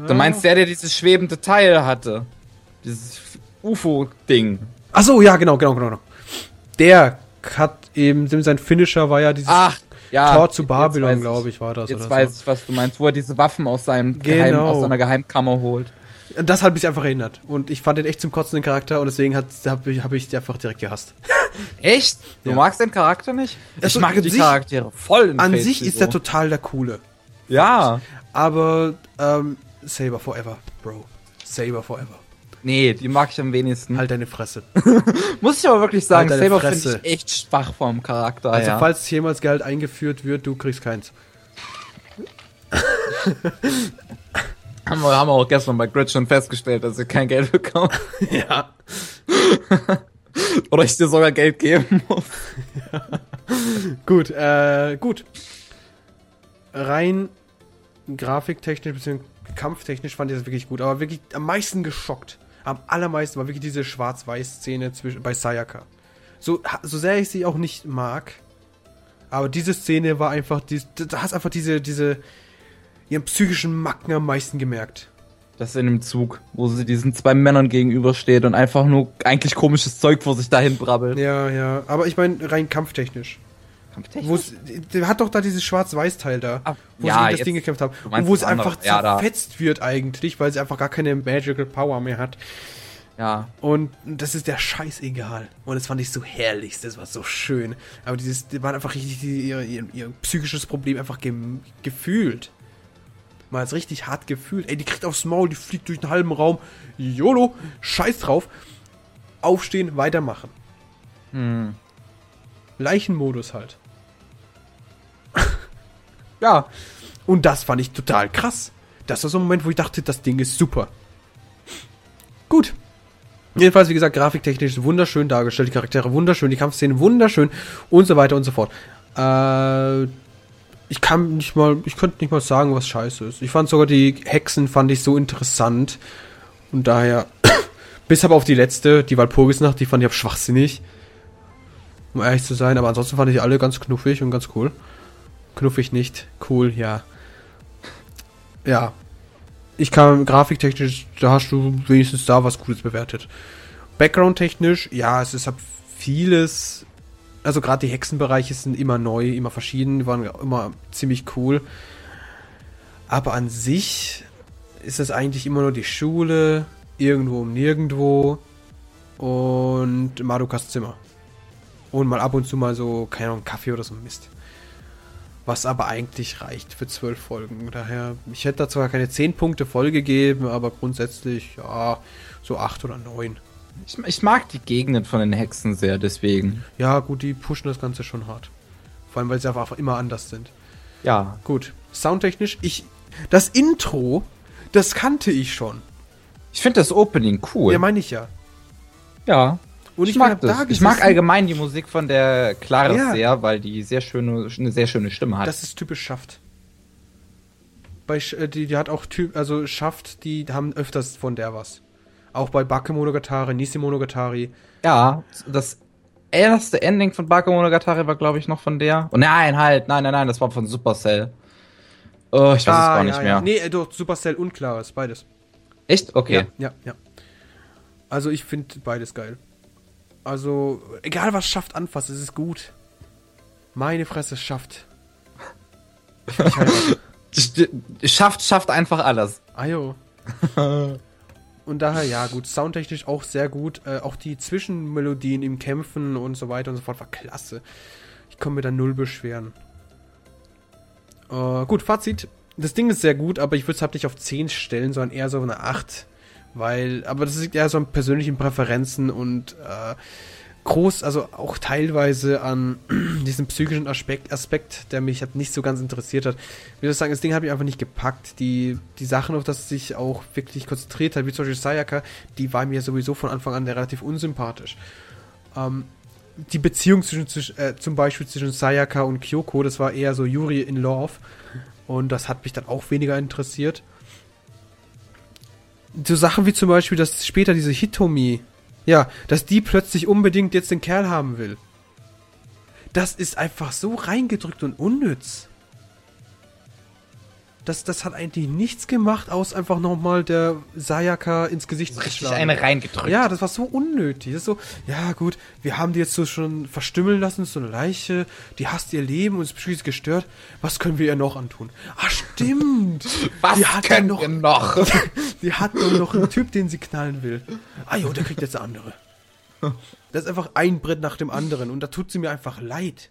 Ja. Du meinst der, der dieses schwebende Teil hatte. Dieses UFO-Ding. Ach so, ja, genau, genau, genau. Der hat eben, sein Finisher war ja dieses Ach, ja, Tor zu Babylon, glaube ich, war das. Jetzt weiß so. was du meinst, wo er diese Waffen aus seinem genau. Geheim, aus seiner Geheimkammer holt. Das hat mich einfach erinnert. Und ich fand den echt zum Kotzen den Charakter und deswegen habe ich, hab ich einfach direkt gehasst. [LAUGHS] Echt? Du ja. magst den Charakter nicht? Also ich mag die sich, Charaktere voll An sich ist der total der Coole. Ja. Aber, ähm, Saber Forever, Bro. Saber Forever. Nee, die mag ich am wenigsten. Halt deine Fresse. [LAUGHS] Muss ich aber wirklich sagen, halt Saber finde ich echt schwach vom Charakter. Also, ja. falls jemals Geld eingeführt wird, du kriegst keins. [LAUGHS] haben, wir, haben wir auch gestern bei Grid schon festgestellt, dass ihr kein Geld bekommt. [LAUGHS] ja. Oder ich dir sogar Geld geben muss. ja. Gut, äh, gut. Rein grafiktechnisch bzw. kampftechnisch fand ich das wirklich gut, aber wirklich am meisten geschockt. Am allermeisten war wirklich diese Schwarz-Weiß-Szene bei Sayaka. So, so sehr ich sie auch nicht mag, aber diese Szene war einfach, die, da hast einfach diese, diese, ihren psychischen Macken am meisten gemerkt. Das in dem Zug, wo sie diesen zwei Männern gegenübersteht und einfach nur eigentlich komisches Zeug vor sich dahin brabbelt. Ja, ja, aber ich meine rein kampftechnisch. Kampftechnisch? Der hat doch da dieses Schwarz-Weiß-Teil da, Ach, wo ja, sie das Ding gekämpft haben. Und wo es einfach ja, zerfetzt wird eigentlich, weil sie einfach gar keine Magical Power mehr hat. Ja. Und das ist der Scheiß egal. Und das fand ich so herrlich, das war so schön. Aber dieses, die waren einfach richtig die, ihr, ihr, ihr, psychisches Problem einfach ge gefühlt. Mal richtig hart gefühlt. Ey, die kriegt aufs Maul, die fliegt durch den halben Raum. YOLO, scheiß drauf. Aufstehen, weitermachen. Hm. Leichenmodus halt. Ja. Und das fand ich total krass. Das war so ein Moment, wo ich dachte, das Ding ist super. Gut. Jedenfalls, wie gesagt, grafiktechnisch wunderschön dargestellt, die Charaktere wunderschön, die Kampfszenen wunderschön und so weiter und so fort. Äh, ich kann nicht mal, ich könnte nicht mal sagen, was scheiße ist. Ich fand sogar die Hexen fand ich so interessant und daher, [COUGHS] bis aber auf die letzte, die Walpurgisnacht, die fand ich schwachsinnig, um ehrlich zu sein. Aber ansonsten fand ich alle ganz knuffig und ganz cool. Knuffig nicht, cool, ja. Ja. Ich kann grafiktechnisch, da hast du wenigstens da was Cooles bewertet. Background-technisch, ja, es ist halt vieles. Also gerade die Hexenbereiche sind immer neu, immer verschieden, waren immer ziemlich cool. Aber an sich ist es eigentlich immer nur die Schule, irgendwo um nirgendwo und Madokas Zimmer. Und mal ab und zu mal so, keine Ahnung, Kaffee oder so Mist. Was aber eigentlich reicht für zwölf Folgen. Daher, ich hätte da zwar keine zehn Punkte voll gegeben, aber grundsätzlich, ja, so acht oder neun. Ich, ich, mag die Gegenden von den Hexen sehr, deswegen. Ja, gut, die pushen das Ganze schon hart. Vor allem, weil sie einfach immer anders sind. Ja. Gut. Soundtechnisch, ich. Das Intro, das kannte ich schon. Ich finde das Opening cool. Ja, meine ich ja. Ja. Und ich, ich mag das. ich mag allgemein die Musik von der Clara ja. sehr, weil die sehr schöne, eine sehr schöne Stimme hat. Das ist typisch Schaft. Bei, äh, die, die hat auch Typ, also Schaft, die haben öfters von der was. Auch bei Bakemonogatari, Nisimonogatari. Ja, das erste Ending von Bakemonogatari war, glaube ich, noch von der. Oh, nein, halt, nein, nein, nein, das war von Supercell. Oh, ich weiß ah, es gar nicht ja, mehr. Ja. Nee, äh, doch, Supercell und Klares, beides. Echt? Okay. Ja, ja, ja. Also ich finde beides geil. Also, egal was schafft anfasst, es ist gut. Meine Fresse schafft. [LAUGHS] schafft, schafft einfach alles. Ajo. [LAUGHS] und daher, ja, gut, soundtechnisch auch sehr gut. Äh, auch die Zwischenmelodien im Kämpfen und so weiter und so fort war klasse. Ich komme mir da null beschweren. Äh, gut, Fazit. Das Ding ist sehr gut, aber ich würde es halt nicht auf 10 stellen, sondern eher so eine 8. Weil, aber das liegt eher so an persönlichen Präferenzen und äh, groß, also auch teilweise an [CLEARS THROAT] diesem psychischen Aspekt, Aspekt, der mich halt nicht so ganz interessiert hat. Ich würde sagen, das Ding hat mich einfach nicht gepackt. Die, die Sachen, auf das es sich auch wirklich konzentriert hat, wie zum Beispiel Sayaka, die war mir sowieso von Anfang an relativ unsympathisch. Ähm, die Beziehung zwischen, äh, zum Beispiel zwischen Sayaka und Kyoko, das war eher so Yuri in Love. Und das hat mich dann auch weniger interessiert so Sachen wie zum Beispiel, dass später diese Hitomi, ja, dass die plötzlich unbedingt jetzt den Kerl haben will. Das ist einfach so reingedrückt und unnütz das, das hat eigentlich nichts gemacht, aus einfach nochmal der Sayaka ins Gesicht zu Richtig eine reingedrückt. Ja, das war so unnötig. Das ist so, ja gut, wir haben die jetzt so schon verstümmeln lassen, so eine Leiche, die hasst ihr Leben und ist beschließlich gestört. Was können wir ihr noch antun? Ah, stimmt. [LAUGHS] Was die hat können noch, wir noch? [LAUGHS] die hat doch noch einen Typ, den sie knallen will. Ah jo, der kriegt jetzt eine andere. Das ist einfach ein Brett nach dem anderen und da tut sie mir einfach leid.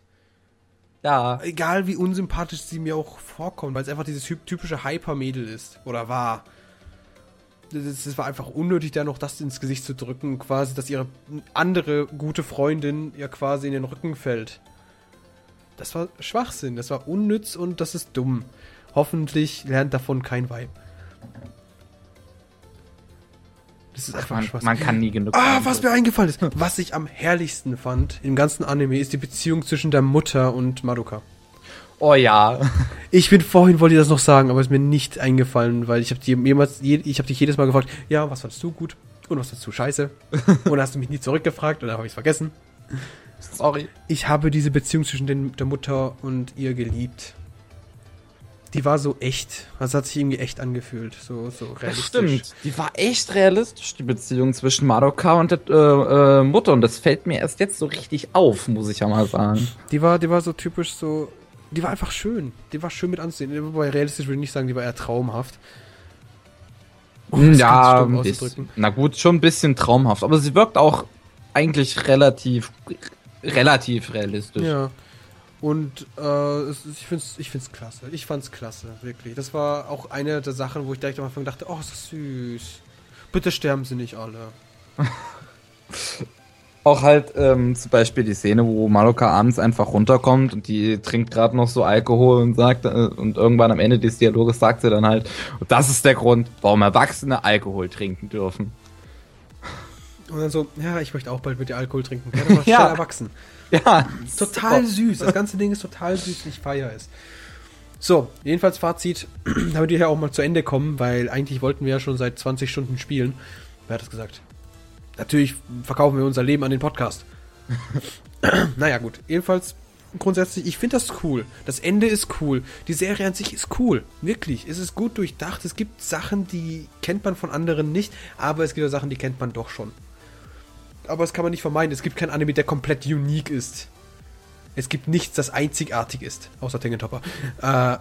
Ja. Egal wie unsympathisch sie mir auch vorkommt, weil es einfach dieses typische Hyper-Mädel ist. Oder war. Es war einfach unnötig, da noch das ins Gesicht zu drücken, quasi, dass ihre andere gute Freundin ja quasi in den Rücken fällt. Das war Schwachsinn, das war unnütz und das ist dumm. Hoffentlich lernt davon kein Weib. Das ist einfach man, man kann nie genug. Ah, was mir eingefallen ist. Was ich am herrlichsten fand im ganzen Anime ist die Beziehung zwischen der Mutter und Madoka. Oh ja. Ich bin vorhin wollte ich das noch sagen, aber es ist mir nicht eingefallen, weil ich habe jemals, ich habe dich jedes Mal gefragt, ja, was fandest du gut und was fandest du scheiße? [LAUGHS] und hast du mich nie zurückgefragt und dann habe ich es vergessen. Sorry. Ich habe diese Beziehung zwischen den, der Mutter und ihr geliebt die war so echt. Das hat sich irgendwie echt angefühlt. So, so realistisch. Das stimmt. Die war echt realistisch, die Beziehung zwischen Madoka und der äh, äh, Mutter. Und das fällt mir erst jetzt so richtig auf, muss ich ja mal sagen. Die war, die war so typisch so. Die war einfach schön. Die war schön mit ansehen. Wobei realistisch würde ich nicht sagen, die war eher traumhaft. Oh, ja, na gut, schon ein bisschen traumhaft. Aber sie wirkt auch eigentlich relativ, relativ realistisch. Ja. Und äh, ich finde es ich find's klasse. Ich fand es klasse, wirklich. Das war auch eine der Sachen, wo ich direkt am Anfang dachte, oh, ist das süß. Bitte sterben sie nicht alle. [LAUGHS] auch halt ähm, zum Beispiel die Szene, wo Maluka abends einfach runterkommt und die trinkt gerade noch so Alkohol und sagt, äh, und irgendwann am Ende des Dialoges sagt sie dann halt, und das ist der Grund, warum Erwachsene Alkohol trinken dürfen. Und dann so, ja, ich möchte auch bald mit dir Alkohol trinken. [LAUGHS] Ja, dann ja. erwachsen. Ja. Total super. süß. Das ganze Ding ist total süß. Ich feiere es. So, jedenfalls Fazit, [CLEARS THROAT] damit wir ja auch mal zu Ende kommen, weil eigentlich wollten wir ja schon seit 20 Stunden spielen. Wer hat das gesagt? Natürlich verkaufen wir unser Leben an den Podcast. [CLEARS THROAT] naja, gut. Jedenfalls, grundsätzlich, ich finde das cool. Das Ende ist cool. Die Serie an sich ist cool. Wirklich. Es ist gut durchdacht. Es gibt Sachen, die kennt man von anderen nicht, aber es gibt auch Sachen, die kennt man doch schon. Aber das kann man nicht vermeiden. Es gibt kein Anime, der komplett unique ist. Es gibt nichts, das einzigartig ist. Außer Tengentopper. Äh. [LAUGHS]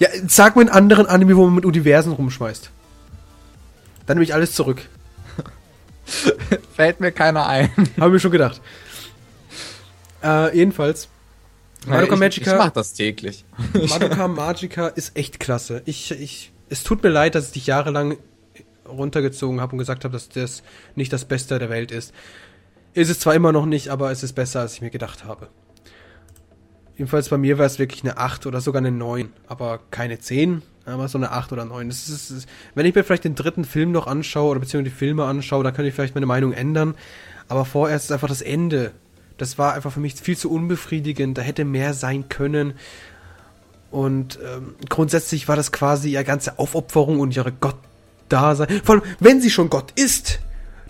ja, sag mir einen anderen Anime, wo man mit Universen rumschmeißt. Dann nehme ich alles zurück. [LAUGHS] Fällt mir keiner ein. [LAUGHS] Habe mir schon gedacht. Äh, jedenfalls. Madoka Magica. Ich, ich mach das täglich. Madoka Magica ist echt klasse. Ich, ich, es tut mir leid, dass ich dich jahrelang runtergezogen habe und gesagt habe, dass das nicht das Beste der Welt ist. Ist es zwar immer noch nicht, aber es ist besser, als ich mir gedacht habe. Jedenfalls bei mir war es wirklich eine 8 oder sogar eine 9, aber keine 10, aber so eine 8 oder 9. Das ist, das ist, wenn ich mir vielleicht den dritten Film noch anschaue oder beziehungsweise die Filme anschaue, dann könnte ich vielleicht meine Meinung ändern. Aber vorerst ist einfach das Ende. Das war einfach für mich viel zu unbefriedigend. Da hätte mehr sein können. Und ähm, grundsätzlich war das quasi ihre ganze Aufopferung und ihre Gott-Dasein. Vor allem, wenn sie schon Gott ist,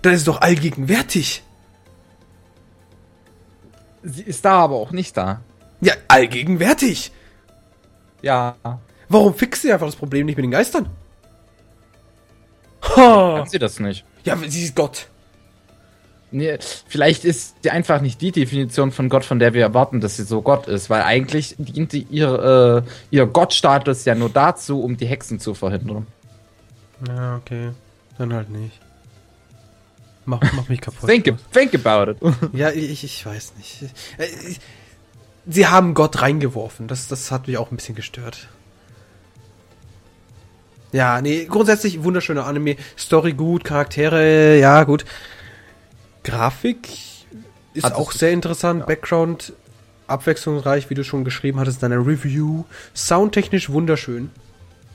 dann ist sie doch allgegenwärtig. Sie ist da, aber auch nicht da. Ja, allgegenwärtig. Ja. Warum fixt sie einfach das Problem nicht mit den Geistern? Ha. Kann sie das nicht? Ja, sie ist Gott. Nee, vielleicht ist die einfach nicht die Definition von Gott, von der wir erwarten, dass sie so Gott ist, weil eigentlich dient ihr, äh, ihr Gottstatus ja nur dazu, um die Hexen zu verhindern. Ja, okay. Dann halt nicht. Mach, mach mich kaputt. think, think about it. [LAUGHS] ja, ich, ich weiß nicht. Äh, sie haben Gott reingeworfen. Das, das hat mich auch ein bisschen gestört. Ja, nee, grundsätzlich wunderschöner Anime. Story gut, Charaktere, ja, gut. Grafik ist Hat auch sehr interessant. Ja. Background abwechslungsreich, wie du schon geschrieben hattest, deine Review. Soundtechnisch wunderschön.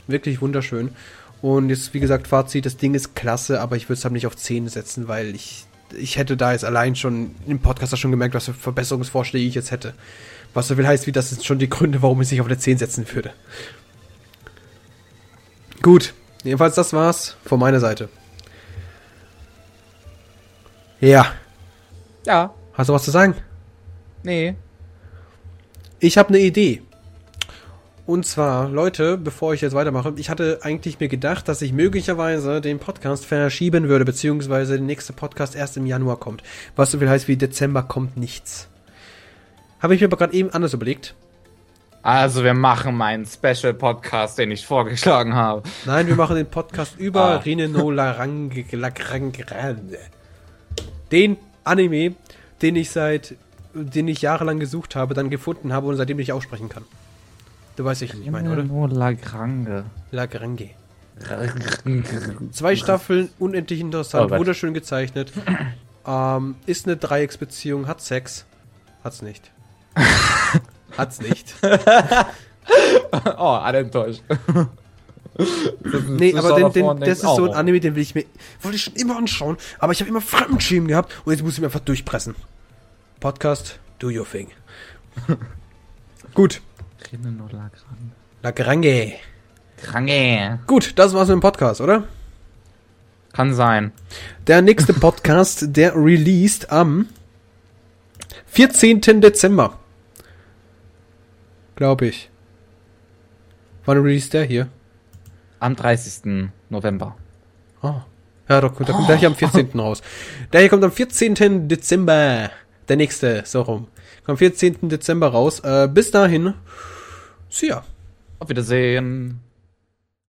Wirklich wunderschön. Und jetzt, wie gesagt, Fazit, das Ding ist klasse, aber ich würde es halt nicht auf 10 setzen, weil ich, ich hätte da jetzt allein schon im Podcast schon gemerkt, was für Verbesserungsvorschläge ich jetzt hätte. Was so viel heißt, wie das sind schon die Gründe, warum ich es nicht auf eine 10 setzen würde. Gut, jedenfalls das war's von meiner Seite. Ja. Ja. Hast du was zu sagen? Nee. Ich habe eine Idee. Und zwar, Leute, bevor ich jetzt weitermache, ich hatte eigentlich mir gedacht, dass ich möglicherweise den Podcast verschieben würde, beziehungsweise der nächste Podcast erst im Januar kommt. Was so viel heißt wie Dezember kommt nichts. Habe ich mir aber gerade eben anders überlegt. Also wir machen meinen Special Podcast, den ich vorgeschlagen habe. Nein, wir machen den Podcast [LAUGHS] über ah. Rineno Larange. Den Anime, den ich seit, den ich jahrelang gesucht habe, dann gefunden habe und seitdem nicht aussprechen kann. Du weißt, ich nicht meine, oder? Rineno Lagrange. Lagrange. Zwei Staffeln, unendlich interessant, oh wunderschön gezeichnet. Ähm, ist eine Dreiecksbeziehung, hat Sex. Hat's nicht. [LAUGHS] Hat's nicht. [LAUGHS] oh, alle enttäuscht. nee, aber den, den, das ist so ein. Anime, den will ich mir, wollte ich schon immer anschauen, aber ich habe immer Fremdschämen gehabt und jetzt muss ich mir einfach durchpressen. Podcast, do your thing. [LAUGHS] Gut. Lagrange. Grange. Gut, das war's mit dem Podcast, oder? Kann sein. Der nächste [LAUGHS] Podcast, der released am 14. Dezember. Glaube ich. Wann release der hier? Am 30. November. Oh. Ja, doch, der kommt gleich am 14. raus. Der hier kommt am 14. Dezember. Der nächste, so rum. Kommt am 14. Dezember raus. Äh, bis dahin. See ya. Auf Wiedersehen.